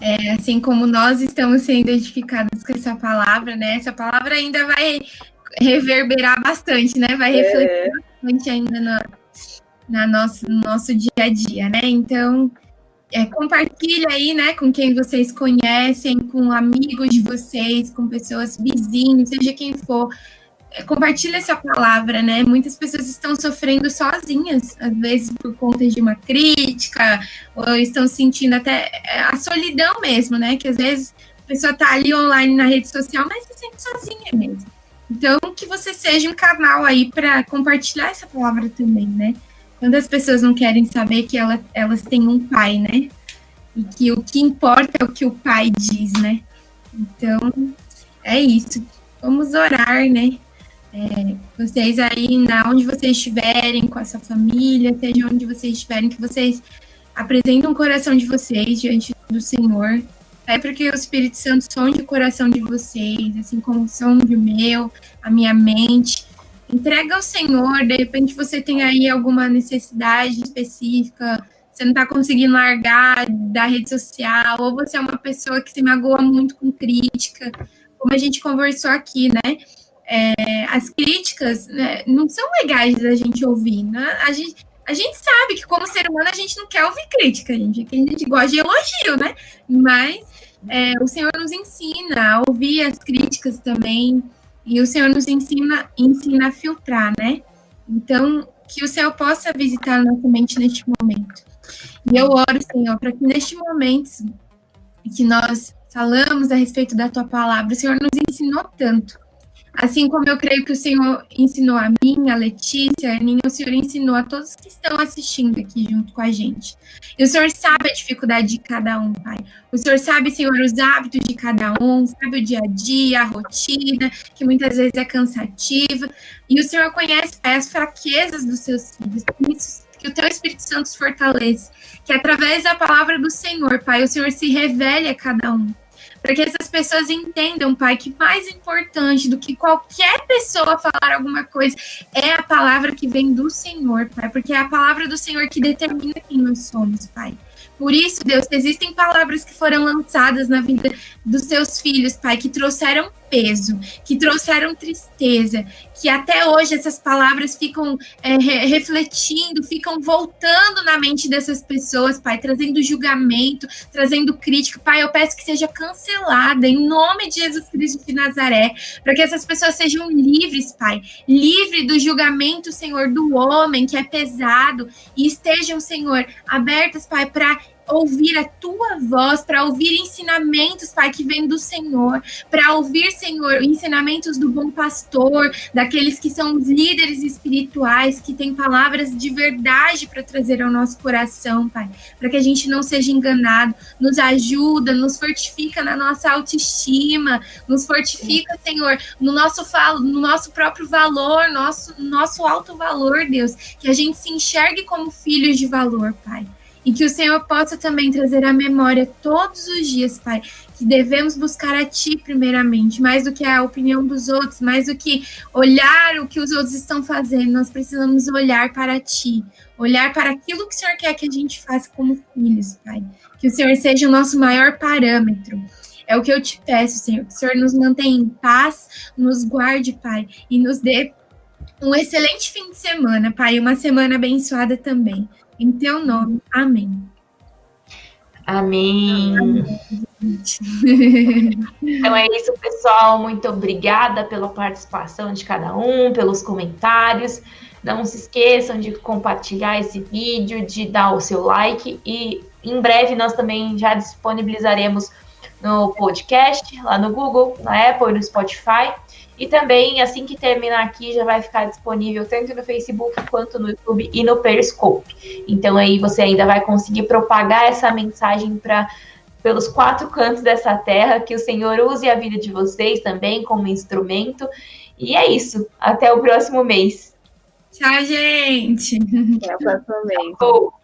É, assim como nós estamos sendo edificados com essa palavra, né? Essa palavra ainda vai reverberar bastante, né? Vai refletir é. bastante ainda no, na nosso, no nosso dia a dia, né? Então, é, compartilha aí, né, com quem vocês conhecem, com amigos de vocês, com pessoas vizinhos, seja quem for. É, compartilha essa palavra, né? Muitas pessoas estão sofrendo sozinhas, às vezes por conta de uma crítica, ou estão sentindo até é, a solidão mesmo, né? Que às vezes a pessoa tá ali online na rede social, mas se sente sozinha mesmo. Então, que você seja um canal aí para compartilhar essa palavra também, né? Quantas pessoas não querem saber que ela, elas têm um pai, né? E que o que importa é o que o pai diz, né? Então, é isso. Vamos orar, né? É, vocês aí, na onde vocês estiverem, com a sua família, seja onde vocês estiverem, que vocês apresentem o coração de vocês diante do Senhor, é porque o Espírito Santo sonde o coração de vocês, assim como sonde o meu, a minha mente. Entrega ao Senhor, de repente você tem aí alguma necessidade específica, você não está conseguindo largar da rede social, ou você é uma pessoa que se magoa muito com crítica, como a gente conversou aqui, né? É, as críticas né, não são legais da gente ouvir, né? A gente, a gente sabe que como ser humano a gente não quer ouvir crítica, gente, que a gente gosta de elogio, né? Mas é, o Senhor nos ensina a ouvir as críticas também, e o Senhor nos ensina, ensina a filtrar, né? Então, que o Senhor possa visitar a nossa mente neste momento. E eu oro, Senhor, para que neste momento que nós falamos a respeito da tua palavra, o Senhor nos ensinou tanto. Assim como eu creio que o Senhor ensinou a mim, a Letícia, a Aninha, o Senhor ensinou a todos que estão assistindo aqui junto com a gente. E o Senhor sabe a dificuldade de cada um, Pai. O Senhor sabe, Senhor, os hábitos de cada um, sabe o dia a dia, a rotina, que muitas vezes é cansativa. E o Senhor conhece, Pai, as fraquezas dos seus filhos. Isso, que o teu Espírito Santo os fortaleça. Que através da palavra do Senhor, Pai, o Senhor se revele a cada um para que essas pessoas entendam, Pai, que mais importante do que qualquer pessoa falar alguma coisa é a palavra que vem do Senhor, Pai, porque é a palavra do Senhor que determina quem nós somos, Pai. Por isso, Deus, existem palavras que foram lançadas na vida dos seus filhos, Pai, que trouxeram peso, que trouxeram tristeza, que até hoje essas palavras ficam é, refletindo, ficam voltando na mente dessas pessoas, Pai, trazendo julgamento, trazendo crítica. Pai, eu peço que seja cancelada em nome de Jesus Cristo de Nazaré, para que essas pessoas sejam livres, Pai, livre do julgamento, Senhor, do homem que é pesado e estejam, Senhor, abertas, Pai, para ouvir a tua voz, para ouvir ensinamentos, Pai, que vem do Senhor, para ouvir, Senhor, ensinamentos do bom pastor, daqueles que são os líderes espirituais, que têm palavras de verdade para trazer ao nosso coração, Pai, para que a gente não seja enganado, nos ajuda, nos fortifica na nossa autoestima, nos fortifica, Senhor, no nosso, no nosso próprio valor, nosso, nosso alto valor, Deus, que a gente se enxergue como filhos de valor, Pai. E que o Senhor possa também trazer à memória todos os dias, Pai, que devemos buscar a Ti primeiramente, mais do que a opinião dos outros, mais do que olhar o que os outros estão fazendo, nós precisamos olhar para Ti, olhar para aquilo que o Senhor quer que a gente faça como filhos, Pai. Que o Senhor seja o nosso maior parâmetro. É o que eu te peço, Senhor, que o Senhor nos mantenha em paz, nos guarde, Pai, e nos dê um excelente fim de semana, Pai, uma semana abençoada também. Em teu nome. Amém. Amém. então é isso, pessoal. Muito obrigada pela participação de cada um, pelos comentários. Não se esqueçam de compartilhar esse vídeo, de dar o seu like e em breve nós também já disponibilizaremos no podcast, lá no Google, na Apple e no Spotify. E também, assim que terminar aqui, já vai ficar disponível tanto no Facebook quanto no YouTube e no Periscope. Então aí você ainda vai conseguir propagar essa mensagem para pelos quatro cantos dessa terra, que o Senhor use a vida de vocês também como instrumento. E é isso. Até o próximo mês. Tchau, gente. Até o próximo mês. Tchau.